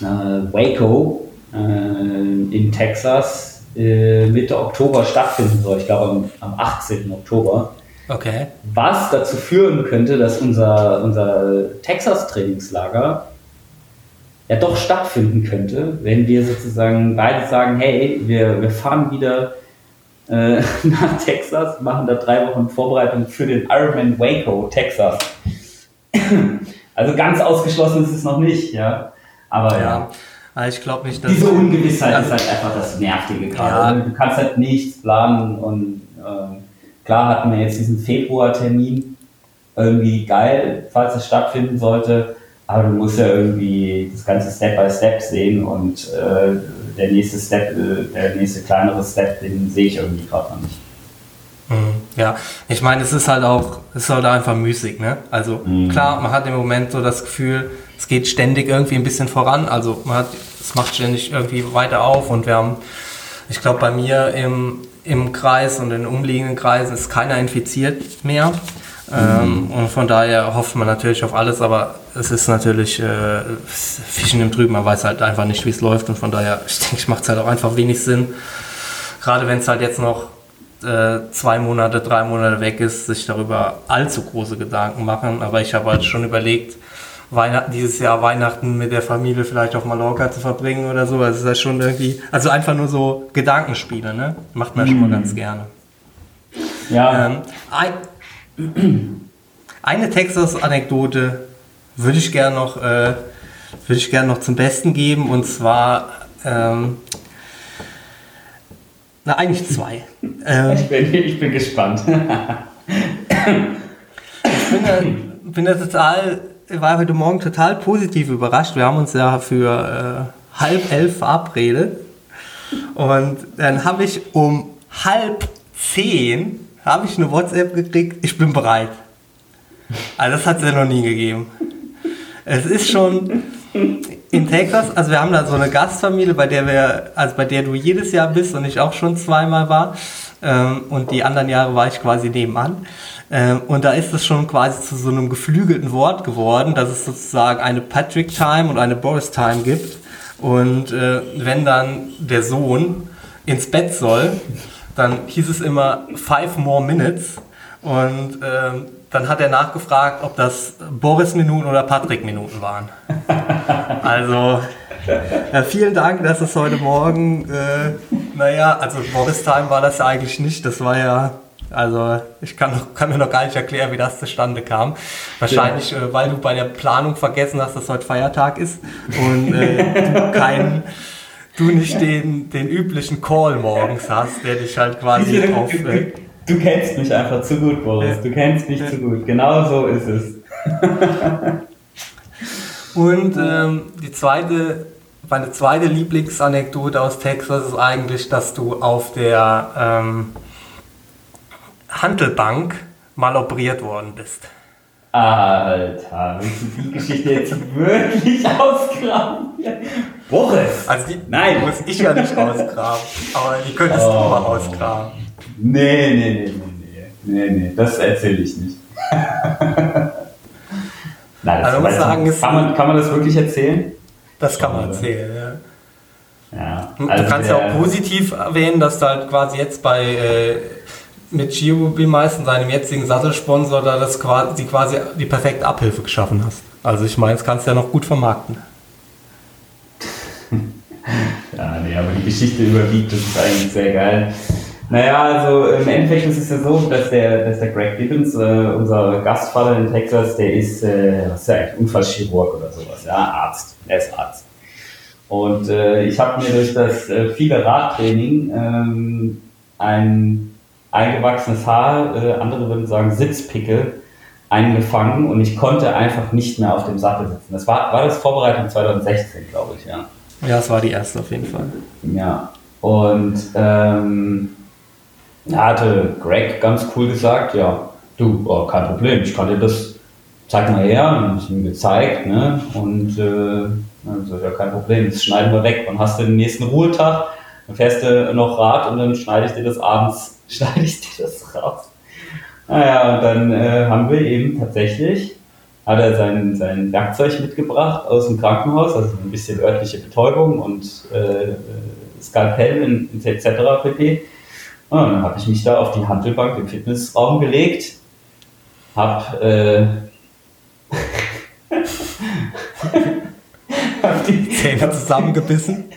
äh, Waco äh, in Texas äh, Mitte Oktober stattfinden soll. Ich glaube am, am 18. Oktober. Okay. Was dazu führen könnte, dass unser, unser Texas-Trainingslager ja doch stattfinden könnte, wenn wir sozusagen beide sagen, hey, wir, wir fahren wieder äh, nach Texas, machen da drei Wochen Vorbereitung für den Ironman Waco, Texas. also ganz ausgeschlossen ist es noch nicht, ja. Aber ja. ja. Ich glaube nicht, dass. Diese Ungewissheit also, ist halt einfach das Nervige gerade. Ja. Du kannst halt nichts planen und äh, klar hatten wir jetzt diesen Februar-Termin. Irgendwie geil, falls es stattfinden sollte. Aber du musst ja irgendwie das Ganze Step by Step sehen und äh, der nächste Step, äh, der nächste kleinere Step, den sehe ich irgendwie gerade noch nicht. Mhm. Ja, ich meine, es ist halt auch, es ist halt einfach müßig, ne? Also mhm. klar, man hat im Moment so das Gefühl, es geht ständig irgendwie ein bisschen voran. Also man hat, es macht ständig irgendwie weiter auf und wir haben, ich glaube, bei mir im, im Kreis und in umliegenden Kreisen ist keiner infiziert mehr. Ähm, und von daher hofft man natürlich auf alles, aber es ist natürlich äh, Fischen im Trüben, man weiß halt einfach nicht, wie es läuft und von daher, ich denke, macht es halt auch einfach wenig Sinn. Gerade wenn es halt jetzt noch äh, zwei Monate, drei Monate weg ist, sich darüber allzu große Gedanken machen. Aber ich habe halt schon überlegt, Weihnachten, dieses Jahr Weihnachten mit der Familie vielleicht auf Mallorca zu verbringen oder so. Also ist das schon irgendwie, also einfach nur so Gedankenspiele, ne? Macht man mm. schon mal ganz gerne. Ja. Ähm, ein, eine Texas-Anekdote würde ich gerne noch, äh, würde ich gerne noch zum Besten geben und zwar, ähm, na eigentlich zwei. Ähm, ich, bin, ich bin gespannt. ich bin da, bin da total, war heute Morgen total positiv überrascht. Wir haben uns ja für äh, halb elf verabredet und dann habe ich um halb zehn habe ich eine WhatsApp gekriegt, ich bin bereit. Also das hat es ja noch nie gegeben. Es ist schon in Texas, also wir haben da so eine Gastfamilie, bei der wir, also bei der du jedes Jahr bist und ich auch schon zweimal war. Ähm, und die anderen Jahre war ich quasi nebenan. Ähm, und da ist es schon quasi zu so einem geflügelten Wort geworden, dass es sozusagen eine Patrick Time und eine Boris Time gibt. Und äh, wenn dann der Sohn ins Bett soll, dann hieß es immer five more minutes und ähm, dann hat er nachgefragt, ob das Boris-Minuten oder Patrick-Minuten waren. also ja, vielen Dank, dass es heute Morgen, äh, naja, also Boris-Time war das ja eigentlich nicht, das war ja also ich kann, noch, kann, mir noch gar nicht erklären, wie das zustande kam. Wahrscheinlich, äh, weil du bei der Planung vergessen hast, dass heute Feiertag ist und äh, du keinen du nicht den, den üblichen Call morgens hast, der dich halt quasi auf. Du, du, kennst mich einfach zu gut, Boris. Du kennst mich zu gut. Genau so ist es. Und ähm, die zweite, meine zweite Lieblingsanekdote aus Texas ist eigentlich, dass du auf der ähm, Handelbank mal operiert worden bist. Alter, willst du die Geschichte jetzt wirklich ausgraben? Boris! Also die, Nein! muss ich ja nicht ausgraben, aber die könntest oh. du mal ausgraben. Nee, nee, nee, nee, nee, nee, nee, das erzähle ich nicht. Nein, das also muss sagen, kann, man, kann man das wirklich erzählen? Das kann man erzählen, ja. Ja, also du kannst ja auch positiv erwähnen, dass du halt quasi jetzt bei äh, mit Giobi meisten seinem jetzigen Sattelsponsor, da das quasi, quasi die perfekte Abhilfe geschaffen hast. Also ich meine, das kannst du ja noch gut vermarkten. ja, nee, aber die Geschichte überwiegt, das ist eigentlich sehr geil. Naja, also im Endeffekt ist es ja so, dass der, dass der Greg Gibbons, äh, unser Gastvater in Texas, der ist, äh, was ist der eigentlich, Unfallchirurg oder sowas, ja, Arzt, er ist Arzt. Und äh, ich habe mir durch das äh, viele Radtraining ähm, ein eingewachsenes Haar, äh, andere würden sagen Sitzpickel, eingefangen und ich konnte einfach nicht mehr auf dem Sattel sitzen. Das war, war das Vorbereitung 2016, glaube ich, ja. Ja, es war die erste auf jeden Fall. Ja, und ähm, da hatte Greg ganz cool gesagt, ja, du, oh, kein Problem, ich kann dir das, zeig mal her, und ich ihm gezeigt, ne, und äh, also, ja, kein Problem, das schneiden wir weg. Dann hast du den nächsten Ruhetag, dann fährst du noch Rad und dann schneide ich dir das abends schneide ich dir das raus. Naja, und dann äh, haben wir eben tatsächlich, hat er sein, sein Werkzeug mitgebracht aus dem Krankenhaus, also ein bisschen örtliche Betäubung und äh, Skalpell in, in etc. pp. Und dann habe ich mich da auf die Handelbank im Fitnessraum gelegt, habe äh, hab die Zähne zusammengebissen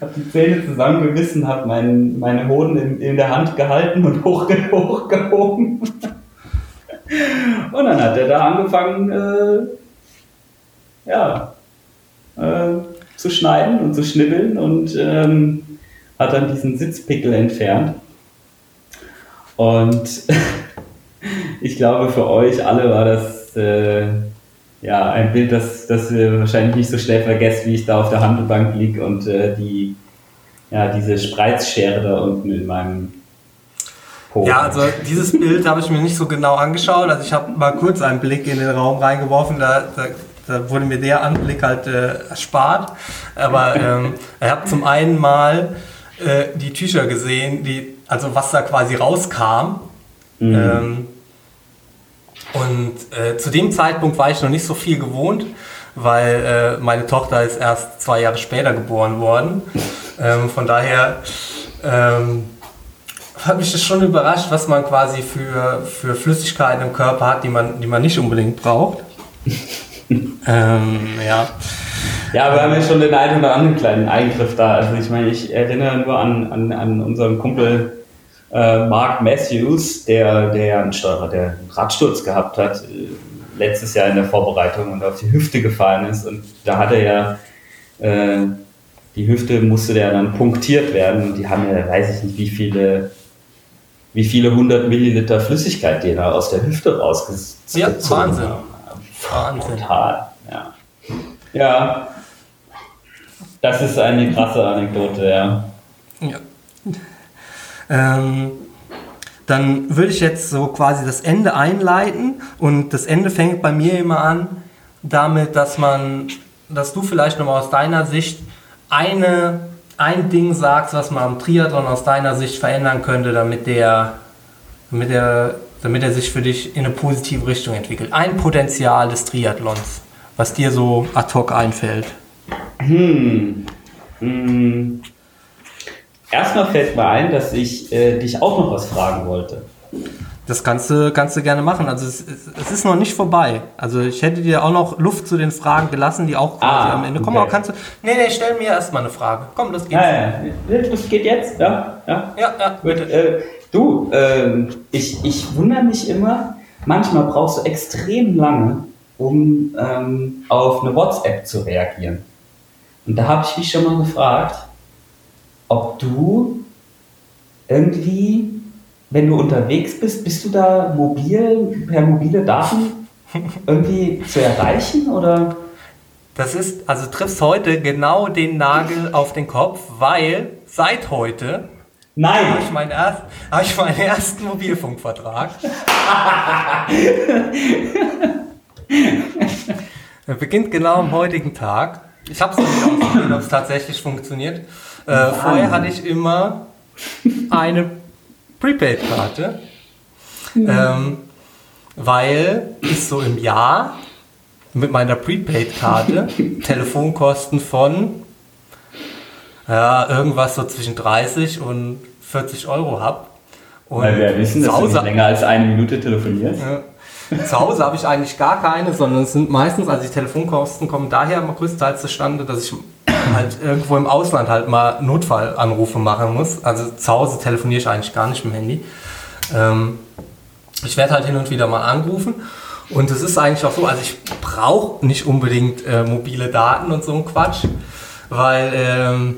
habe die Zähne zusammengebissen, habe mein, meine Hoden in, in der Hand gehalten und hochge hochgehoben. und dann hat er da angefangen, äh, ja, äh, zu schneiden und zu schnibbeln und ähm, hat dann diesen Sitzpickel entfernt. Und ich glaube, für euch alle war das äh, ja, ein Bild, das, das ihr wahrscheinlich nicht so schnell vergesst, wie ich da auf der Handelbank liege und äh, die, ja, diese Spreizschere da unten in meinem Po. Ja, also dieses Bild habe ich mir nicht so genau angeschaut. Also ich habe mal kurz einen Blick in den Raum reingeworfen, da, da, da wurde mir der Anblick halt äh, erspart. Aber ähm, ich habe zum einen mal äh, die Tücher gesehen, die, also was da quasi rauskam. Mhm. Ähm, Und äh, zu dem Zeitpunkt war ich noch nicht so viel gewohnt, weil äh, meine Tochter ist erst zwei Jahre später geboren worden. Ähm, von daher ähm, hat mich das schon überrascht, was man quasi für, für Flüssigkeiten im Körper hat, die man, die man nicht unbedingt braucht. ähm, ja. Ja, wir haben ja schon den einen oder anderen kleinen Eingriff da. Also ich meine, ich erinnere nur an, an, an unseren Kumpel äh, Mark Matthews, der, der einen Steuerer, der einen Radsturz gehabt hat, äh, letztes Jahr in der Vorbereitung und auf die Hüfte gefallen ist. Und da hat er ja, äh, die Hüfte musste der dann punktiert werden. Und die haben ja, weiß ich nicht, wie viele, wie viele hundert Milliliter Flüssigkeit die da aus der Hüfte rausgezogen Ja, Wahnsinn. haben. Wahnsinn. Total, ja. Ja, das ist eine krasse Anekdote, ja. Ja. Ähm, dann würde ich jetzt so quasi das Ende einleiten und das Ende fängt bei mir immer an damit, dass man, dass du vielleicht nochmal aus deiner Sicht eine, ein Ding sagst, was man am Triathlon aus deiner Sicht verändern könnte, damit der, damit der, damit er sich für dich in eine positive Richtung entwickelt. Ein Potenzial des Triathlons, was dir so ad hoc einfällt. Hm. Hm. Erstmal fällt mir ein, dass ich äh, dich auch noch was fragen wollte. Das kannst du, kannst du gerne machen. Also es, es ist noch nicht vorbei. Also ich hätte dir auch noch Luft zu den Fragen gelassen, die auch quasi Ah, am Ende kommen. okay. Aber kannst du. Nee, nee, stell mir erstmal eine Frage. Komm, das geht. Ja, ja. Das geht jetzt? Ja, ja. ja, ja Gut, bitte. äh, du, ähm, ich, ich wundere mich immer, manchmal brauchst du extrem lange, um ähm, auf eine WhatsApp zu reagieren. Und da habe ich mich schon mal gefragt, ob du irgendwie, wenn du unterwegs bist, bist du da mobil, per mobile Daten irgendwie zu erreichen oder? Das ist, also triffst heute genau den Nagel auf den Kopf, weil seit heute habe Nein! ich, meinen erst, habe ich meinen ersten Mobilfunkvertrag. Er beginnt genau am heutigen Tag. Ich habe es noch nicht ausprobiert, ob es tatsächlich funktioniert. Äh, vorher hatte ich immer eine Prepaid-Karte, ähm, weil ich so im Jahr mit meiner Prepaid-Karte Telefonkosten von ja, irgendwas so zwischen 30 und 40 Euro habe. Weil wir wissen, dass zu du nicht Hause, länger als eine Minute telefonierst. ja. Zu Hause habe ich eigentlich gar keine, sondern es sind meistens, also die Telefonkosten kommen daher größtenteils zustande, dass ich halt irgendwo im Ausland halt mal Notfallanrufe machen muss. Also zu Hause telefoniere ich eigentlich gar nicht mit dem Handy. Ähm, ich werde halt hin und wieder mal angerufen und es ist eigentlich auch so, also ich brauche nicht unbedingt äh, mobile Daten und so ein Quatsch, weil ähm,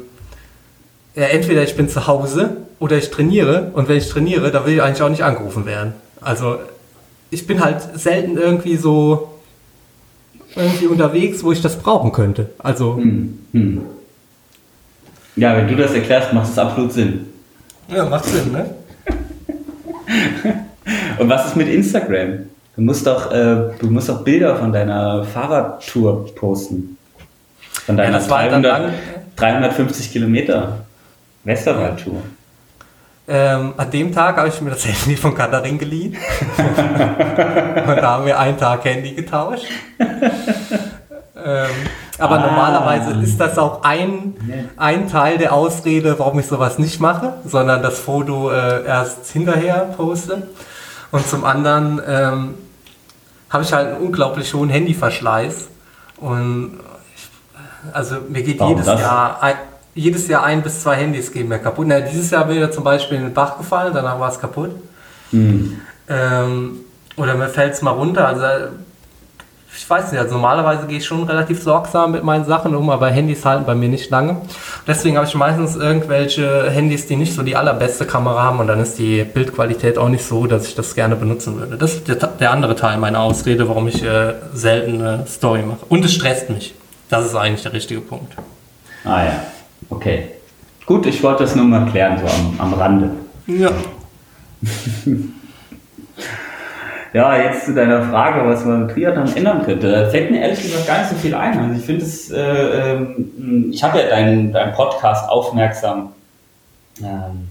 ja, entweder ich bin zu Hause oder ich trainiere und wenn ich trainiere, da will ich eigentlich auch nicht angerufen werden. Also ich bin halt selten irgendwie so irgendwie unterwegs, wo ich das brauchen könnte. Also Hm. Hm. Ja, wenn du das erklärst, macht es absolut Sinn. ja, macht Sinn, ne? Und was ist mit Instagram? Du musst doch, äh, du musst doch Bilder von deiner Fahrradtour posten. Von deiner Ja, das war dann 300, lang- 350 Kilometer Westerwaldtour. Ähm, an dem Tag habe ich mir das Handy von Katharin geliehen. und da haben wir einen Tag Handy getauscht. ähm, aber Ah. normalerweise ist das auch ein, ein Teil der Ausrede, warum ich sowas nicht mache, sondern das Foto äh, erst hinterher poste. Und zum anderen ähm, habe ich halt einen unglaublich hohen Handyverschleiß. Und ich, also mir geht Warum jedes das? Jahr, ein, jedes Jahr ein bis zwei Handys gehen mir kaputt. Na, dieses Jahr bin ich zum Beispiel in den Bach gefallen, danach war es kaputt. Hm. Ähm, oder mir fällt es mal runter. Also ich weiß nicht, also normalerweise gehe ich schon relativ sorgsam mit meinen Sachen um, aber Handys halten bei mir nicht lange. Deswegen habe ich meistens irgendwelche Handys, die nicht so die allerbeste Kamera haben und dann ist die Bildqualität auch nicht so, dass ich das gerne benutzen würde. Das ist der, der andere Teil meiner Ausrede, warum ich äh, selten eine Story mache. Und es stresst mich. Das ist eigentlich der richtige Punkt. Ah ja, okay. Gut, ich wollte das nur mal klären, so am, am Rande. Ja. Ja, jetzt zu deiner Frage, was man Triathlon ändern könnte. Da fällt mir ehrlich gesagt gar nicht so viel ein. Also ich finde es, äh, ähm, ich habe ja deinen, deinen Podcast aufmerksam ähm,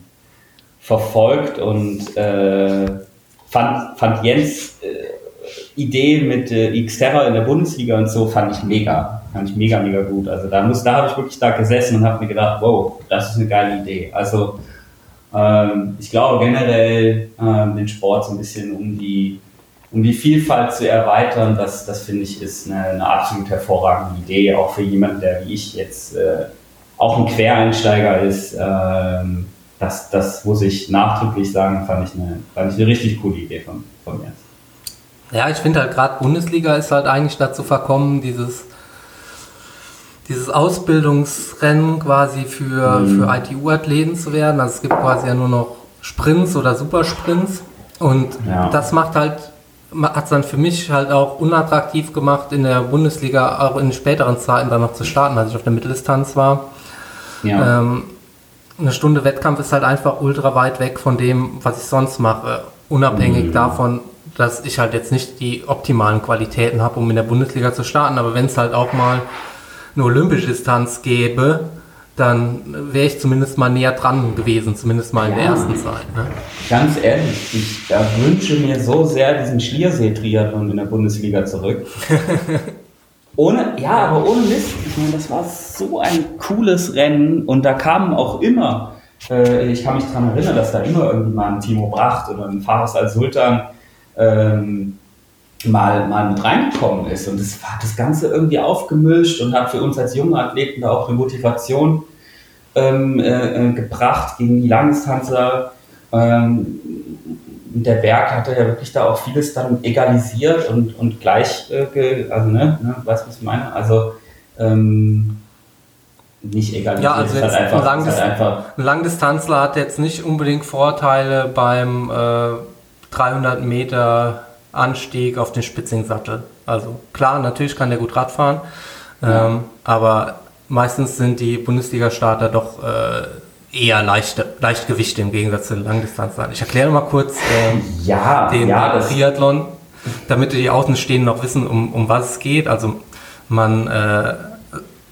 verfolgt und äh, fand, fand Jens äh, Idee mit äh, Xterra in der Bundesliga und so fand ich mega. Fand ich mega, mega gut. Also da muss, da habe ich wirklich da gesessen und habe mir gedacht, wow, das ist eine geile Idee. Also ähm, ich glaube generell ähm, den Sport so ein bisschen um die, um die Vielfalt zu erweitern, das, das finde ich ist eine, eine absolut hervorragende Idee, auch für jemanden, der wie ich jetzt äh, auch ein Quereinsteiger ist. Ähm, das, das muss ich nachdrücklich sagen, fand ich eine, fand ich eine richtig coole Idee von, von mir. Ja, ich finde halt gerade Bundesliga ist halt eigentlich dazu verkommen, dieses, dieses Ausbildungsrennen quasi für, mhm. für ITU-Athleten zu werden. Also es gibt quasi ja nur noch Sprints oder Supersprints. Und ja. das macht halt, hat es dann für mich halt auch unattraktiv gemacht, in der Bundesliga auch in späteren Zeiten dann noch zu starten, als ich auf der Mitteldistanz war. Ja. Ähm, eine Stunde Wettkampf ist halt einfach ultra weit weg von dem, was ich sonst mache. Unabhängig mhm. davon, dass ich halt jetzt nicht die optimalen Qualitäten habe, um in der Bundesliga zu starten. Aber wenn es halt auch mal eine olympische Distanz gäbe, dann wäre ich zumindest mal näher dran gewesen, zumindest mal in ja. der ersten Zeit. Ne? Ganz ehrlich, ich wünsche mir so sehr diesen Schliersee-Triathlon in der Bundesliga zurück. Ohne, ja, aber ohne Mist. Ich meine, das war so ein cooles Rennen und da kamen auch immer, äh, ich kann mich daran erinnern, dass da immer irgendwie mal ein Timo Bracht oder ein Fares al-Sultan ähm, mal, mal mit reingekommen ist. Und das hat das Ganze irgendwie aufgemischt und hat für uns als junge Athleten da auch eine Motivation ähm, äh, gebracht gegen die Langdistanzler. Ähm, der Berg hatte ja wirklich da auch vieles dann egalisiert und, und gleich, äh, also ne, ne, weißt du, was ich meine? Also ähm, nicht egalisiert. Ja, also jetzt einfach, ein, Langdist halt einfach ein Langdistanzler hat jetzt nicht unbedingt Vorteile beim äh, 300 Meter Anstieg auf den Spitzingsattel. Also klar, natürlich kann der gut Radfahren, ja. ähm, aber meistens sind die Bundesliga-Starter doch äh, eher leichte, Leichtgewichte im Gegensatz zu den Langdistanzlern. Ich erkläre mal kurz ähm, ja, den ja, Triathlon, damit die Außenstehenden noch wissen, um, um was es geht. Also man, äh,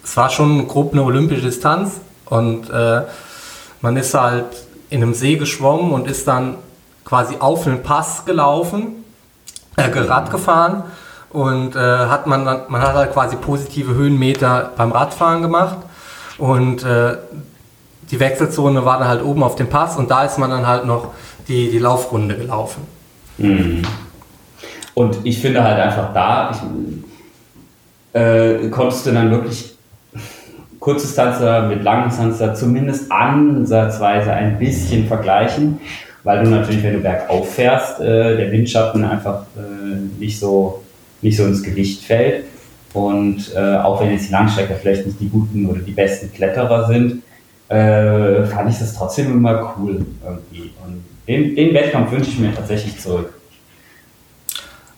es war schon grob eine olympische Distanz und äh, man ist halt in einem See geschwommen und ist dann quasi auf einen Pass gelaufen, äh, Rad gefahren und äh, hat man, man hat halt quasi positive Höhenmeter beim Radfahren gemacht und äh, die Wechselzone war dann halt oben auf dem Pass und da ist man dann halt noch die, die Laufrunde gelaufen. Mhm. Und ich finde halt einfach da, ich, äh, konntest du dann wirklich Kurzdistanzler mit Langdistanzler zumindest ansatzweise ein bisschen vergleichen, weil du natürlich, wenn du bergauf fährst, äh, der Windschatten einfach äh, nicht, so, nicht so ins Gewicht fällt. Und äh, auch wenn jetzt die Langstrecker vielleicht nicht die guten oder die besten Kletterer sind, äh, fand ich das trotzdem immer cool irgendwie. Und den, den Wettkampf wünsche ich mir tatsächlich zurück.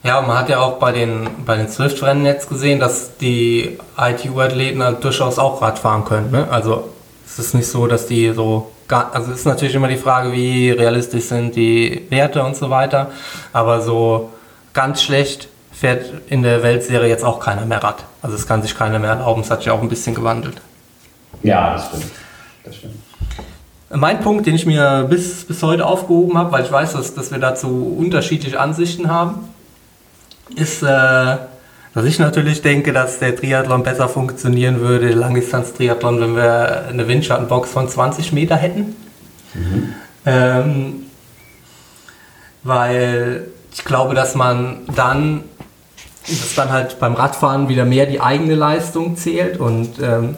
Ja, man hat ja auch bei den, bei den Swift-Rennen jetzt gesehen, dass die ITU-Athleten halt durchaus auch Rad fahren können. Ne? Also es ist nicht so, dass die so gar, also es ist natürlich immer die Frage, wie realistisch sind die Werte und so weiter. Aber so ganz schlecht fährt in der Weltserie jetzt auch keiner mehr Rad. Also es kann sich keiner mehr erlauben. Es hat sich auch ein bisschen gewandelt. Ja, das stimmt das stimmt. Mein Punkt, den ich mir bis, bis heute aufgehoben habe, weil ich weiß, dass, dass wir dazu unterschiedliche Ansichten haben, ist, äh, dass ich natürlich denke, dass der Triathlon besser funktionieren würde, Langdistanz-Triathlon, wenn wir eine Windschattenbox von 20 Meter hätten. Mhm. Ähm, weil ich glaube, dass man dann, dass dann halt beim Radfahren wieder mehr die eigene Leistung zählt und ähm,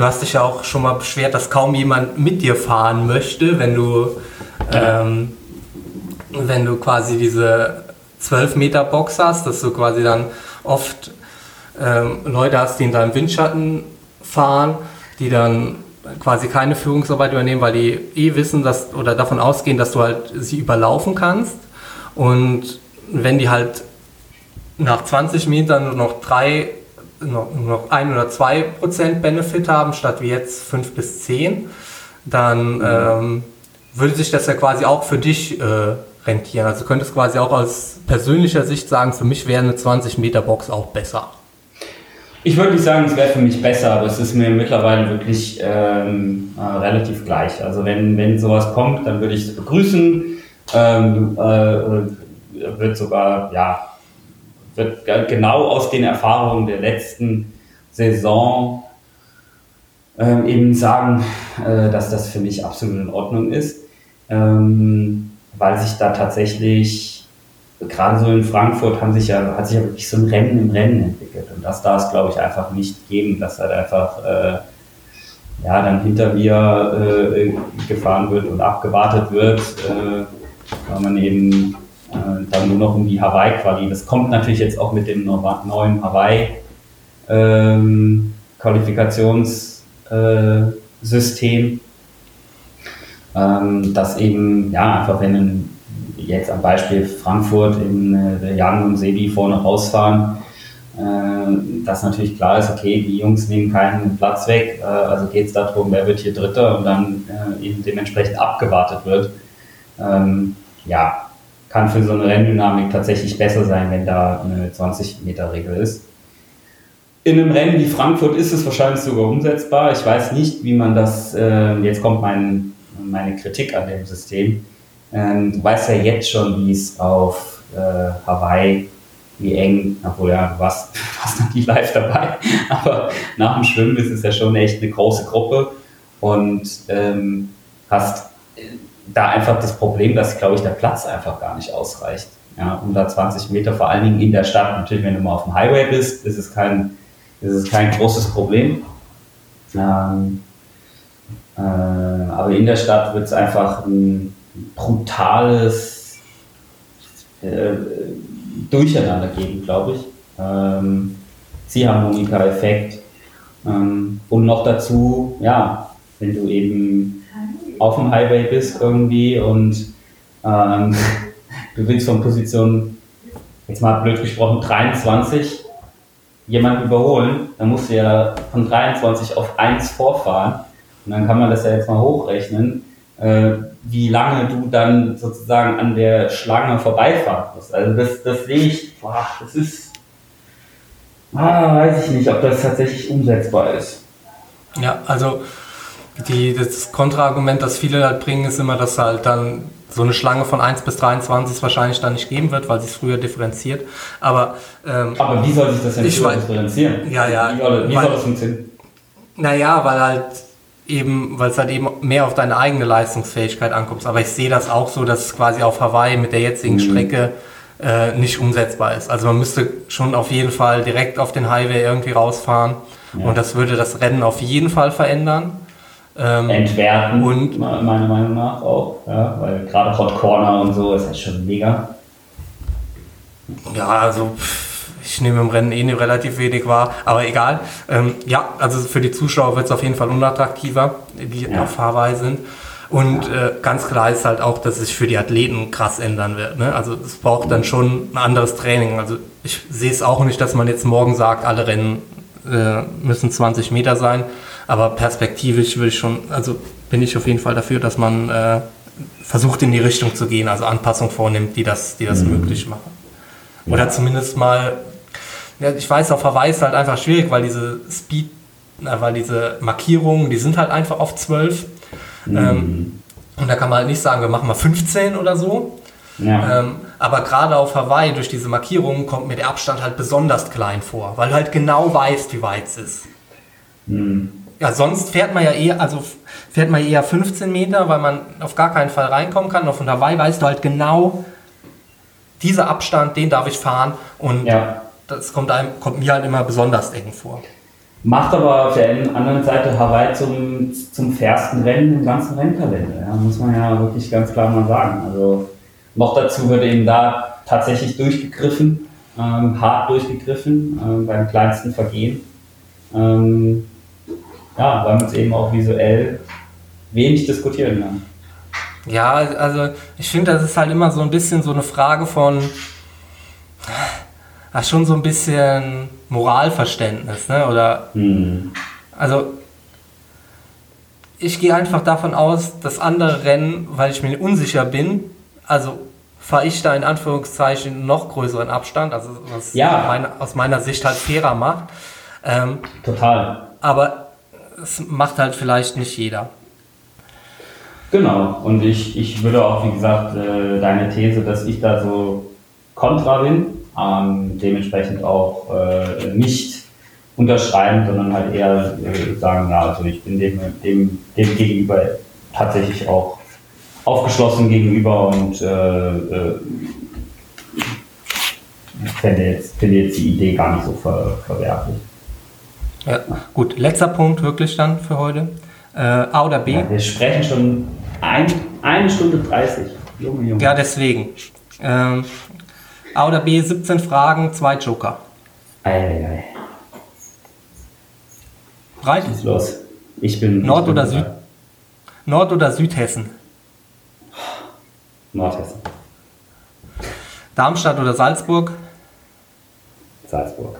Du hast dich ja auch schon mal beschwert, dass kaum jemand mit dir fahren möchte, wenn du, ähm, wenn du quasi diese 12 Meter Box hast, dass du quasi dann oft ähm, Leute hast, die in deinem Windschatten fahren, die dann quasi keine Führungsarbeit übernehmen, weil die eh wissen, dass oder davon ausgehen, dass du halt sie überlaufen kannst. Und wenn die halt nach 20 Metern nur noch drei noch, noch ein oder zwei Prozent Benefit haben, statt wie jetzt fünf bis zehn, dann mhm. ähm, würde sich das ja quasi auch für dich äh, rentieren. Also du könntest quasi auch aus persönlicher Sicht sagen, für mich wäre eine 20 Meter Box auch besser. Ich würde nicht sagen, es wäre für mich besser, aber es ist mir mittlerweile wirklich ähm, äh, relativ gleich. Also wenn, wenn sowas kommt, dann würde ich es begrüßen. Ähm, äh, wird sogar, ja, wird genau aus den Erfahrungen der letzten Saison ähm, eben sagen, äh, dass das für mich absolut in Ordnung ist, ähm, weil sich da tatsächlich, gerade so in Frankfurt, haben sich ja, hat sich ja wirklich so ein Rennen im Rennen entwickelt. Und das darf es, glaube ich, einfach nicht geben, dass halt einfach äh, ja, dann hinter mir äh, gefahren wird und abgewartet wird, äh, weil man eben äh, dann nur noch um die Hawaii-Quali. Das kommt natürlich jetzt auch mit dem neuen Hawaii-Qualifikationssystem, ähm, dass eben, ja, einfach wenn jetzt am Beispiel Frankfurt in äh, Jan und Sebi vorne rausfahren, äh, dass natürlich klar ist, okay, die Jungs nehmen keinen Platz weg, äh, also geht es darum, wer wird hier Dritter und dann äh, eben dementsprechend abgewartet wird. Ähm, ja, kann für so eine Renndynamik tatsächlich besser sein, wenn da eine 20-Meter-Regel ist. In einem Rennen wie Frankfurt ist es wahrscheinlich sogar umsetzbar. Ich weiß nicht, wie man das, äh, jetzt kommt mein, meine Kritik an dem System. Ähm, du weißt ja jetzt schon, wie es auf äh, Hawaii, wie eng, obwohl ja, du warst, warst noch nie live dabei, aber nach dem Schwimmen ist es ja schon echt eine große Gruppe und ähm, hast da einfach das Problem, dass, glaube ich, der Platz einfach gar nicht ausreicht. Ja, 120 Meter, vor allen Dingen in der Stadt. Natürlich, wenn du mal auf dem Highway bist, ist es kein, ist es kein großes Problem. Ähm, äh, aber in der Stadt wird es einfach ein brutales äh, Durcheinander geben, glaube ich. Ähm, Ziehharmonika-Effekt. Ähm, und noch dazu, ja, wenn du eben auf dem Highway bist irgendwie und ähm, du willst von Position, jetzt mal blöd gesprochen, 23 jemanden überholen, dann musst du ja von 23 auf 1 vorfahren. Und dann kann man das ja jetzt mal hochrechnen, äh, wie lange du dann sozusagen an der Schlange vorbeifahren musst. Also das, das sehe ich, boah, das ist, ah, weiß ich nicht, ob das tatsächlich umsetzbar ist. Ja, also die, das Kontraargument, das viele halt bringen, ist immer, dass halt dann so eine Schlange von 1 bis 23 es wahrscheinlich dann nicht geben wird, weil sie es früher differenziert. Aber, ähm, Aber wie soll sich das denn differenzieren? Ja, ja. Wie soll, wie weil, soll das funktionieren? Naja, weil halt eben, weil es halt eben mehr auf deine eigene Leistungsfähigkeit ankommt. Aber ich sehe das auch so, dass es quasi auf Hawaii mit der jetzigen mhm. Strecke äh, nicht umsetzbar ist. Also man müsste schon auf jeden Fall direkt auf den Highway irgendwie rausfahren. Ja. Und das würde das Rennen auf jeden Fall verändern. Ähm, Entwerten, und meiner Meinung nach auch, ja, weil gerade Hot Corner und so ist halt schon mega. Ja, also ich nehme im Rennen eh relativ wenig wahr, aber egal. Ähm, ja, also für die Zuschauer wird es auf jeden Fall unattraktiver, die ja. auf Hawaii sind. Und äh, ganz klar ist halt auch, dass es sich für die Athleten krass ändern wird. Ne? Also es braucht dann schon ein anderes Training. Also ich sehe es auch nicht, dass man jetzt morgen sagt, alle Rennen äh, müssen 20 Meter sein. Aber perspektivisch will ich schon, also bin ich auf jeden Fall dafür, dass man äh, versucht in die Richtung zu gehen, also Anpassungen vornimmt, die das, die das mhm. möglich machen. Oder ja. zumindest mal, ja, ich weiß, auf Hawaii ist halt einfach schwierig, weil diese Speed, na, weil diese Markierungen, die sind halt einfach auf 12. Mhm. Ähm, und da kann man halt nicht sagen, wir machen mal 15 oder so. Ja. Ähm, aber gerade auf Hawaii durch diese Markierungen kommt mir der Abstand halt besonders klein vor, weil du halt genau weißt, wie weit es ist. Mhm. Ja, sonst fährt man ja eher, also fährt man eher 15 Meter, weil man auf gar keinen Fall reinkommen kann. Und von Hawaii weißt du halt genau, dieser Abstand, den darf ich fahren. Und ja. Das kommt, einem, kommt mir halt immer besonders eng vor. Macht aber auf der anderen Seite Hawaii zum, zum fairsten Rennen im ganzen Rennkalender. Ja, muss man ja wirklich ganz klar mal sagen. Also noch dazu wird eben da tatsächlich durchgegriffen, ähm, hart durchgegriffen ähm, beim kleinsten Vergehen. Ähm, ja, weil man es eben auch visuell wenig diskutieren kann. Ja, also ich finde, das ist halt immer so ein bisschen so eine Frage von ja, schon so ein bisschen Moralverständnis, ne? Oder hm. also ich gehe einfach davon aus, dass andere Rennen, weil ich mir unsicher bin, also fahre ich da in Anführungszeichen noch größeren Abstand, also was ja. meine, aus meiner Sicht halt fairer macht. Ähm, Total. Aber es macht halt vielleicht nicht jeder. Genau, und ich, ich würde auch, wie gesagt, äh, deine These, dass ich da so kontra bin, ähm, dementsprechend auch äh, nicht unterschreiben, sondern halt eher äh, sagen, ja, also ich bin dem, dem, dem gegenüber tatsächlich auch aufgeschlossen gegenüber und äh, äh, finde jetzt, finde jetzt die Idee gar nicht so ver, verwerflich. Ja, gut. Letzter Punkt wirklich dann für heute. Äh, A oder B? Ja, wir sprechen schon ein, eine Stunde 30. Junge, Junge. Ja, deswegen. Ähm, A oder B, 17 Fragen, zwei Joker. Ei, ei, ei. Breit? Was ist los? Ich bin. Nord- ich bin oder Süd? Nord- oder Südhessen? Nordhessen. Darmstadt oder Salzburg? Salzburg.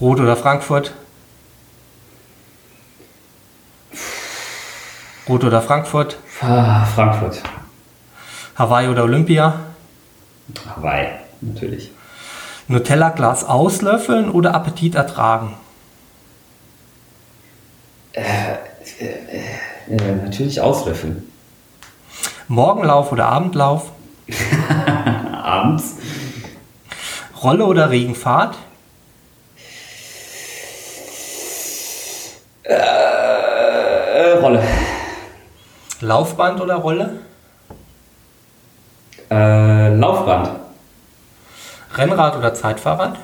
Rot oder Frankfurt? Rot oder Frankfurt? Ah, Frankfurt. Hawaii oder Olympia? Hawaii, natürlich. Nutella-Glas auslöffeln oder Appetit ertragen? Äh, äh, äh, natürlich auslöffeln. Morgenlauf oder Abendlauf? Abends. Rolle oder Regenfahrt? Äh, Rolle. Laufband oder Rolle? Äh, Laufband. Rennrad oder Zeitfahrrad?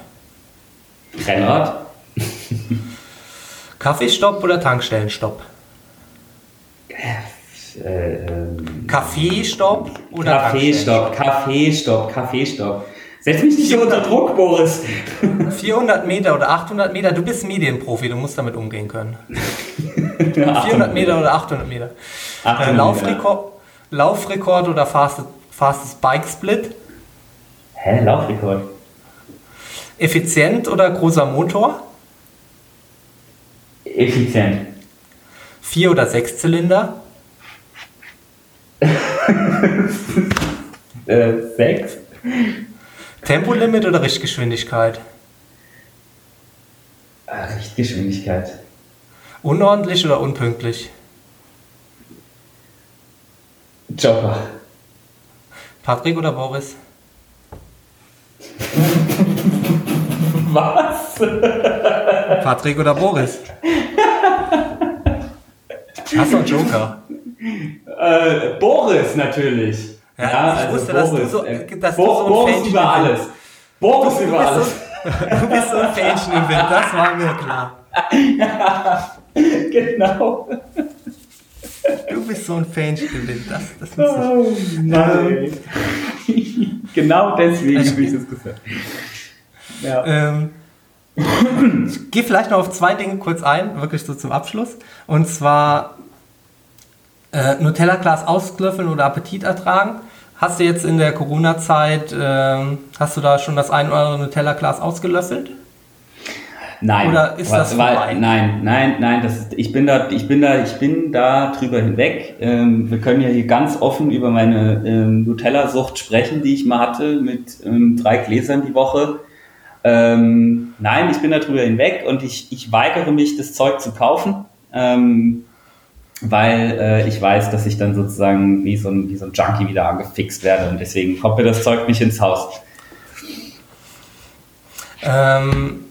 Rennrad. Kaffeestopp oder Tankstellenstopp? Äh, ähm, Kaffeestopp oder Kaffeestopp, Kaffeestopp, Kaffeestopp. Setz mich nicht unter Druck, Boris. 400 Meter oder 800 Meter, du bist Medienprofi, du musst damit umgehen können. 400 Meter oder 800 Meter. 800 äh, Laufrekord, Laufrekord oder fastest, fastest Bike Split? Hä, Laufrekord. Effizient oder großer Motor? Effizient. Vier- oder Sechszylinder? äh, sechs. Tempolimit oder Richtgeschwindigkeit? Ah, Richtgeschwindigkeit. Unordentlich oder unpünktlich? Joker. Patrick oder Boris? Was? Patrick oder Boris? Hast du einen Joker? Äh, Boris natürlich. Ja, ja ich also wusste, Boris, dass du so, äh, dass Bo du so ein Boris Fähnchen über alles. Boris über alles. So, du bist so ein Fähnchen im Wind, das war mir klar. ja, genau. Du bist so ein Wind, das, das oh, nein. Ähm, genau deswegen habe ich das gesagt. Ja. Ähm, ich gehe vielleicht noch auf zwei Dinge kurz ein, wirklich so zum Abschluss. Und zwar äh, Nutella-Glas auslöffeln oder Appetit ertragen. Hast du jetzt in der Corona-Zeit, äh, hast du da schon das ein oder andere Nutella-Glas ausgelöffelt? Nein. Oder ist was, das vorbei? nein, nein, nein. Das ist, ich bin da, ich bin da, ich bin da drüber hinweg. Ähm, wir können ja hier ganz offen über meine ähm, Nutella-Sucht sprechen, die ich mal hatte mit ähm, drei Gläsern die Woche. Ähm, nein, ich bin da drüber hinweg und ich, ich weigere mich, das Zeug zu kaufen. Ähm, weil äh, ich weiß, dass ich dann sozusagen wie so, ein, wie so ein Junkie wieder angefixt werde und deswegen kommt mir das Zeug nicht ins Haus. Ähm,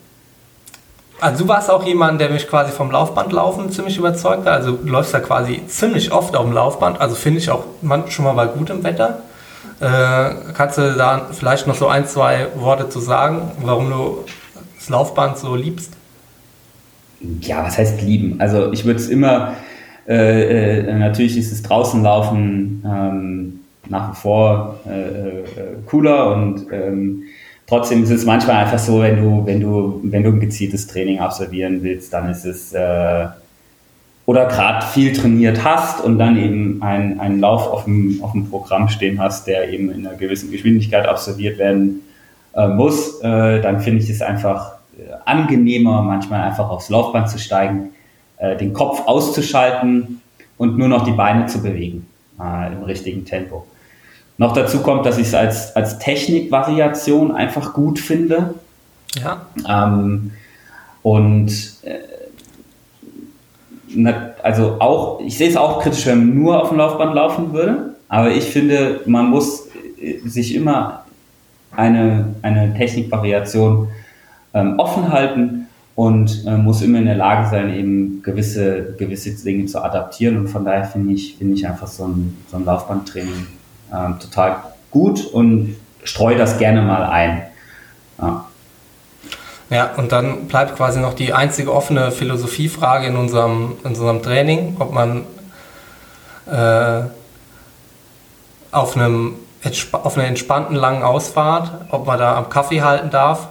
also du warst auch jemand, der mich quasi vom Laufbandlaufen ziemlich überzeugt hat. Also du läufst ja quasi ziemlich oft auf dem Laufband. Also finde ich auch schon mal gut im Wetter. Äh, kannst du da vielleicht noch so ein, zwei Worte zu sagen, warum du das Laufband so liebst? Ja, was heißt lieben? Also ich würde es immer äh, äh, natürlich ist es draußen laufen ähm, nach wie vor äh, äh, cooler und ähm, trotzdem ist es manchmal einfach so, wenn du, wenn du, wenn du ein gezieltes Training absolvieren willst, dann ist es äh, oder gerade viel trainiert hast und dann eben einen, einen Lauf auf dem, auf dem Programm stehen hast, der eben in einer gewissen Geschwindigkeit absolviert werden äh, muss, äh, dann finde ich es einfach äh, angenehmer, manchmal einfach aufs Laufband zu steigen äh, den Kopf auszuschalten und nur noch die Beine zu bewegen äh, im richtigen Tempo. Noch dazu kommt, dass ich es als, als Technikvariation einfach gut finde. Ja. Ähm, und äh, na, also auch, ich sehe es auch kritisch, wenn man nur auf dem Laufband laufen würde, aber ich finde, man muss äh, sich immer eine, eine Technikvariation ähm, offen halten und äh, muss immer in der Lage sein, eben gewisse, gewisse Dinge zu adaptieren. Und von daher finde ich, finde ich einfach so ein, so ein Laufbandtraining ähm, total gut und streue das gerne mal ein. Ja. ja, und dann bleibt quasi noch die einzige offene Philosophiefrage in unserem, in unserem Training, ob man äh, auf, einem, auf einer entspannten langen Ausfahrt, ob man da am Kaffee halten darf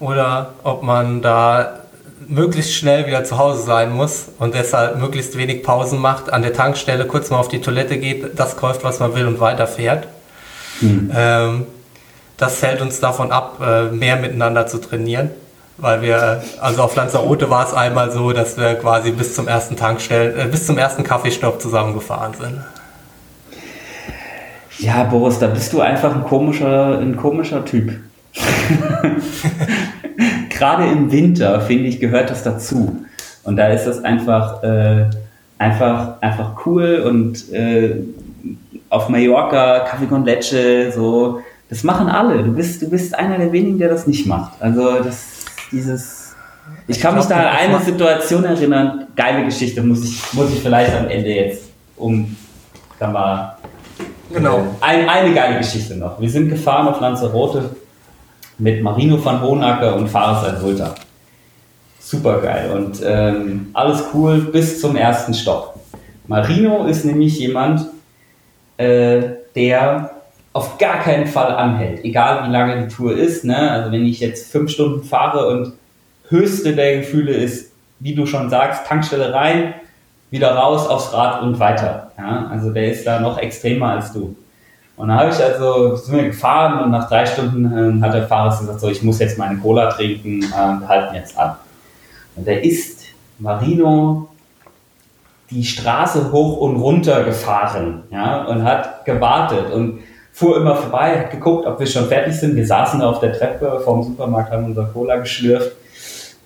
oder ob man da möglichst schnell wieder zu Hause sein muss und deshalb möglichst wenig Pausen macht, an der Tankstelle kurz mal auf die Toilette geht, das kauft, was man will und weiterfährt. Mhm. Ähm, das hält uns davon ab, äh, mehr miteinander zu trainieren. Weil wir, also auf Lanzarote war es einmal so, dass wir quasi bis zum ersten Tankstellen, äh, bis zum ersten Kaffeestopp zusammengefahren sind. Ja, Boris, da bist du einfach ein komischer, ein komischer Typ. Gerade im Winter, finde ich, gehört das dazu. Und da ist das einfach, äh, einfach, einfach cool und äh, auf Mallorca, Kaffee con Leche, so, das machen alle. Du bist, du bist einer der wenigen, der das nicht macht. Also das, dieses, ich kann mich da an eine Situation erinnern, geile Geschichte, muss ich, muss ich vielleicht am Ende jetzt, um da mal, genau. Äh, ein, eine geile Geschichte noch. Wir sind gefahren auf Lanzarote mit Marino van Hohenacker und Fares Sulta. Super geil und ähm, alles cool bis zum ersten Stopp. Marino ist nämlich jemand, äh, der auf gar keinen Fall anhält, egal wie lange die Tour ist. Ne? Also wenn ich jetzt fünf Stunden fahre und höchste der Gefühle ist, wie du schon sagst, Tankstelle rein, wieder raus aufs Rad und weiter. Ja? Also der ist da noch extremer als du. Und dann habe ich also, sind wir gefahren und nach drei Stunden äh, hat der Fahrer gesagt, so, ich muss jetzt meine Cola trinken, äh, halten jetzt an. Und der ist Marino die Straße hoch und runter gefahren, ja, und hat gewartet und fuhr immer vorbei, hat geguckt, ob wir schon fertig sind. Wir saßen da auf der Treppe vorm Supermarkt, haben unser Cola geschlürft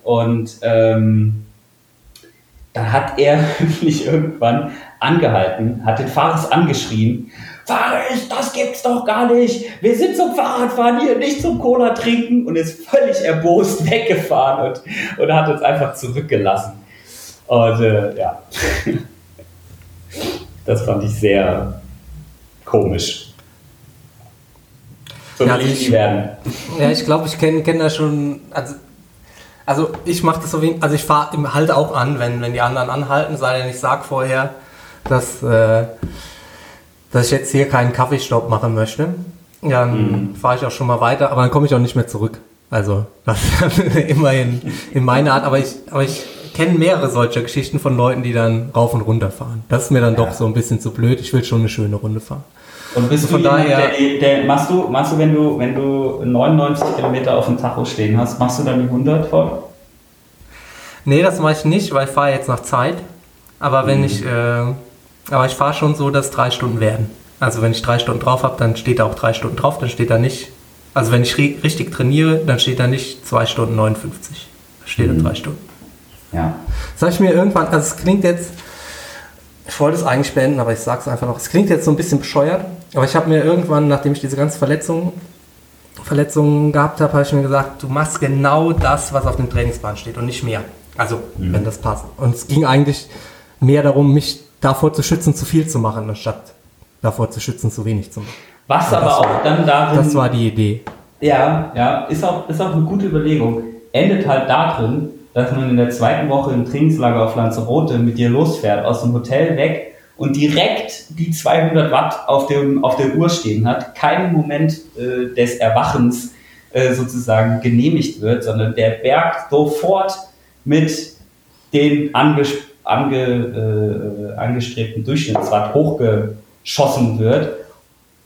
und ähm, dann hat er wirklich irgendwann angehalten, hat den Fahrer angeschrien Fahrer das gibt's doch gar nicht. Wir sind zum Fahrradfahren hier, nicht zum Cola trinken und ist völlig erbost weggefahren und, und hat uns einfach zurückgelassen. Und äh, ja, das fand ich sehr komisch. So ja, also ich, werden. Ja, ich glaube, ich kenne kenn das schon. Also, also ich mache das so wie, also ich fahre halt auch an, wenn, wenn die anderen anhalten, sei denn ich sage vorher, dass äh, dass ich jetzt hier keinen Kaffeestopp machen möchte. Dann mhm. fahre ich auch schon mal weiter, aber dann komme ich auch nicht mehr zurück. Also, das ist immerhin in meiner Art, aber ich, aber ich kenne mehrere solcher Geschichten von Leuten, die dann rauf und runter fahren. Das ist mir dann ja. doch so ein bisschen zu blöd. Ich will schon eine schöne Runde fahren. Und bist also von du jemand, daher, der, der, machst du, machst du, wenn du, wenn du 99 Kilometer auf dem Tacho stehen hast, machst du dann die 100 voll? Nee, das mache ich nicht, weil ich fahre jetzt nach Zeit. Aber wenn mhm. ich, äh, aber ich fahre schon so, dass drei Stunden werden. Also wenn ich drei Stunden drauf habe, dann steht da auch drei Stunden drauf, dann steht da nicht. Also wenn ich richtig trainiere, dann steht da nicht zwei Stunden 59. Da steht mhm. da drei Stunden. Ja. Das habe ich mir irgendwann, also es klingt jetzt, ich wollte es eigentlich beenden, aber ich sage es einfach noch. Es klingt jetzt so ein bisschen bescheuert, aber ich habe mir irgendwann, nachdem ich diese ganzen Verletzungen, Verletzungen gehabt habe, habe ich mir gesagt, du machst genau das, was auf dem Trainingsplan steht und nicht mehr. Also, mhm. wenn das passt. Und es ging eigentlich mehr darum, mich davor zu schützen, zu viel zu machen, anstatt davor zu schützen, zu wenig zu machen. Was aber auch war, dann darin. Das war die Idee. Ja, ja, ist auch, ist auch eine gute Überlegung. Endet halt darin, dass man in der zweiten Woche im Trainingslager auf Lanzarote mit dir losfährt, aus dem Hotel weg und direkt die 200 Watt auf, dem, auf der Uhr stehen hat, keinen Moment äh, des Erwachens äh, sozusagen genehmigt wird, sondern der Berg sofort mit den angesprochenen ange, äh, angestrebten Durchschnittswatt hochgeschossen wird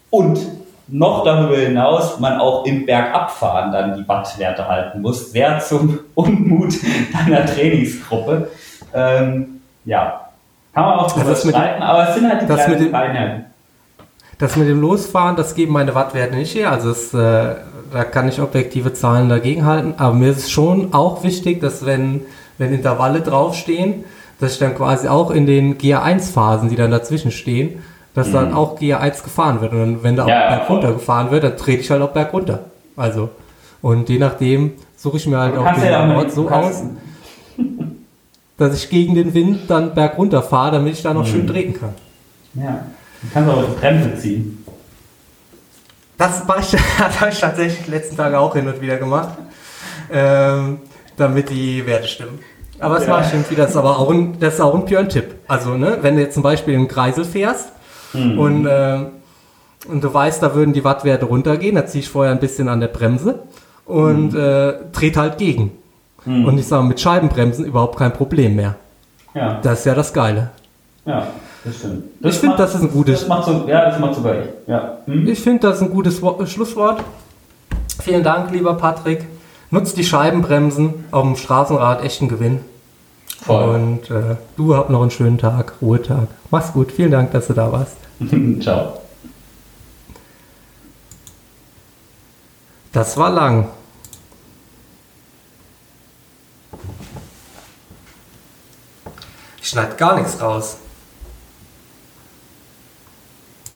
und noch darüber hinaus man auch im Bergabfahren dann die Wattwerte halten muss, sehr zum Unmut deiner Trainingsgruppe. Ähm, ja, kann man auch also streiten, aber es sind halt die das kleinen Feinheiten. Das mit dem Losfahren, das geben meine Wattwerte nicht her. Also es, äh, da kann ich objektive Zahlen dagegen halten. Aber mir ist es schon auch wichtig, dass wenn, wenn Intervalle draufstehen, dass ich dann quasi auch in den GA1-Phasen, die dann dazwischen stehen, dass mhm. dann auch GA1 gefahren wird. Und dann, wenn da auch ja, berg runter gefahren wird, dann trete ich halt auch berg runter. Also, und je nachdem suche ich mir halt auch den ja Ort so aus, dass ich gegen den Wind dann bergunter fahre, damit ich da noch schön treten kann. Ja. Du kannst auch die Bremse ziehen. Das, ich, das habe ich tatsächlich die letzten Tage auch hin und wieder gemacht, ähm, damit die Werte stimmen. Aber das Ja. und wieder. Das ist aber auch ein, das ist auch ein Björn-Tipp. Also, ne, wenn du jetzt zum Beispiel im Kreisel fährst und, ähm, und du weißt, da würden die Wattwerte runtergehen, da ziehe ich vorher ein bisschen an der Bremse und äh, dreht halt gegen. Hm. Und ich sage, mit Scheibenbremsen überhaupt kein Problem mehr. Ja, Das ist ja das Geile. ja, das stimmt. Ich finde, das ist ein gutes- Das macht so, ja, das macht sogar ich. Ja. Hm? Ich finde, das ist ein gutes äh, Schlusswort. Vielen Dank, lieber Patrick. Nutzt die Scheibenbremsen auf dem Straßenrad, echt ein Gewinn. Voll. Und äh, du habt noch einen schönen Tag, Ruhetag. Mach's gut. Vielen Dank, dass du da warst. Ciao. Das war lang. Ich schneide gar nichts raus.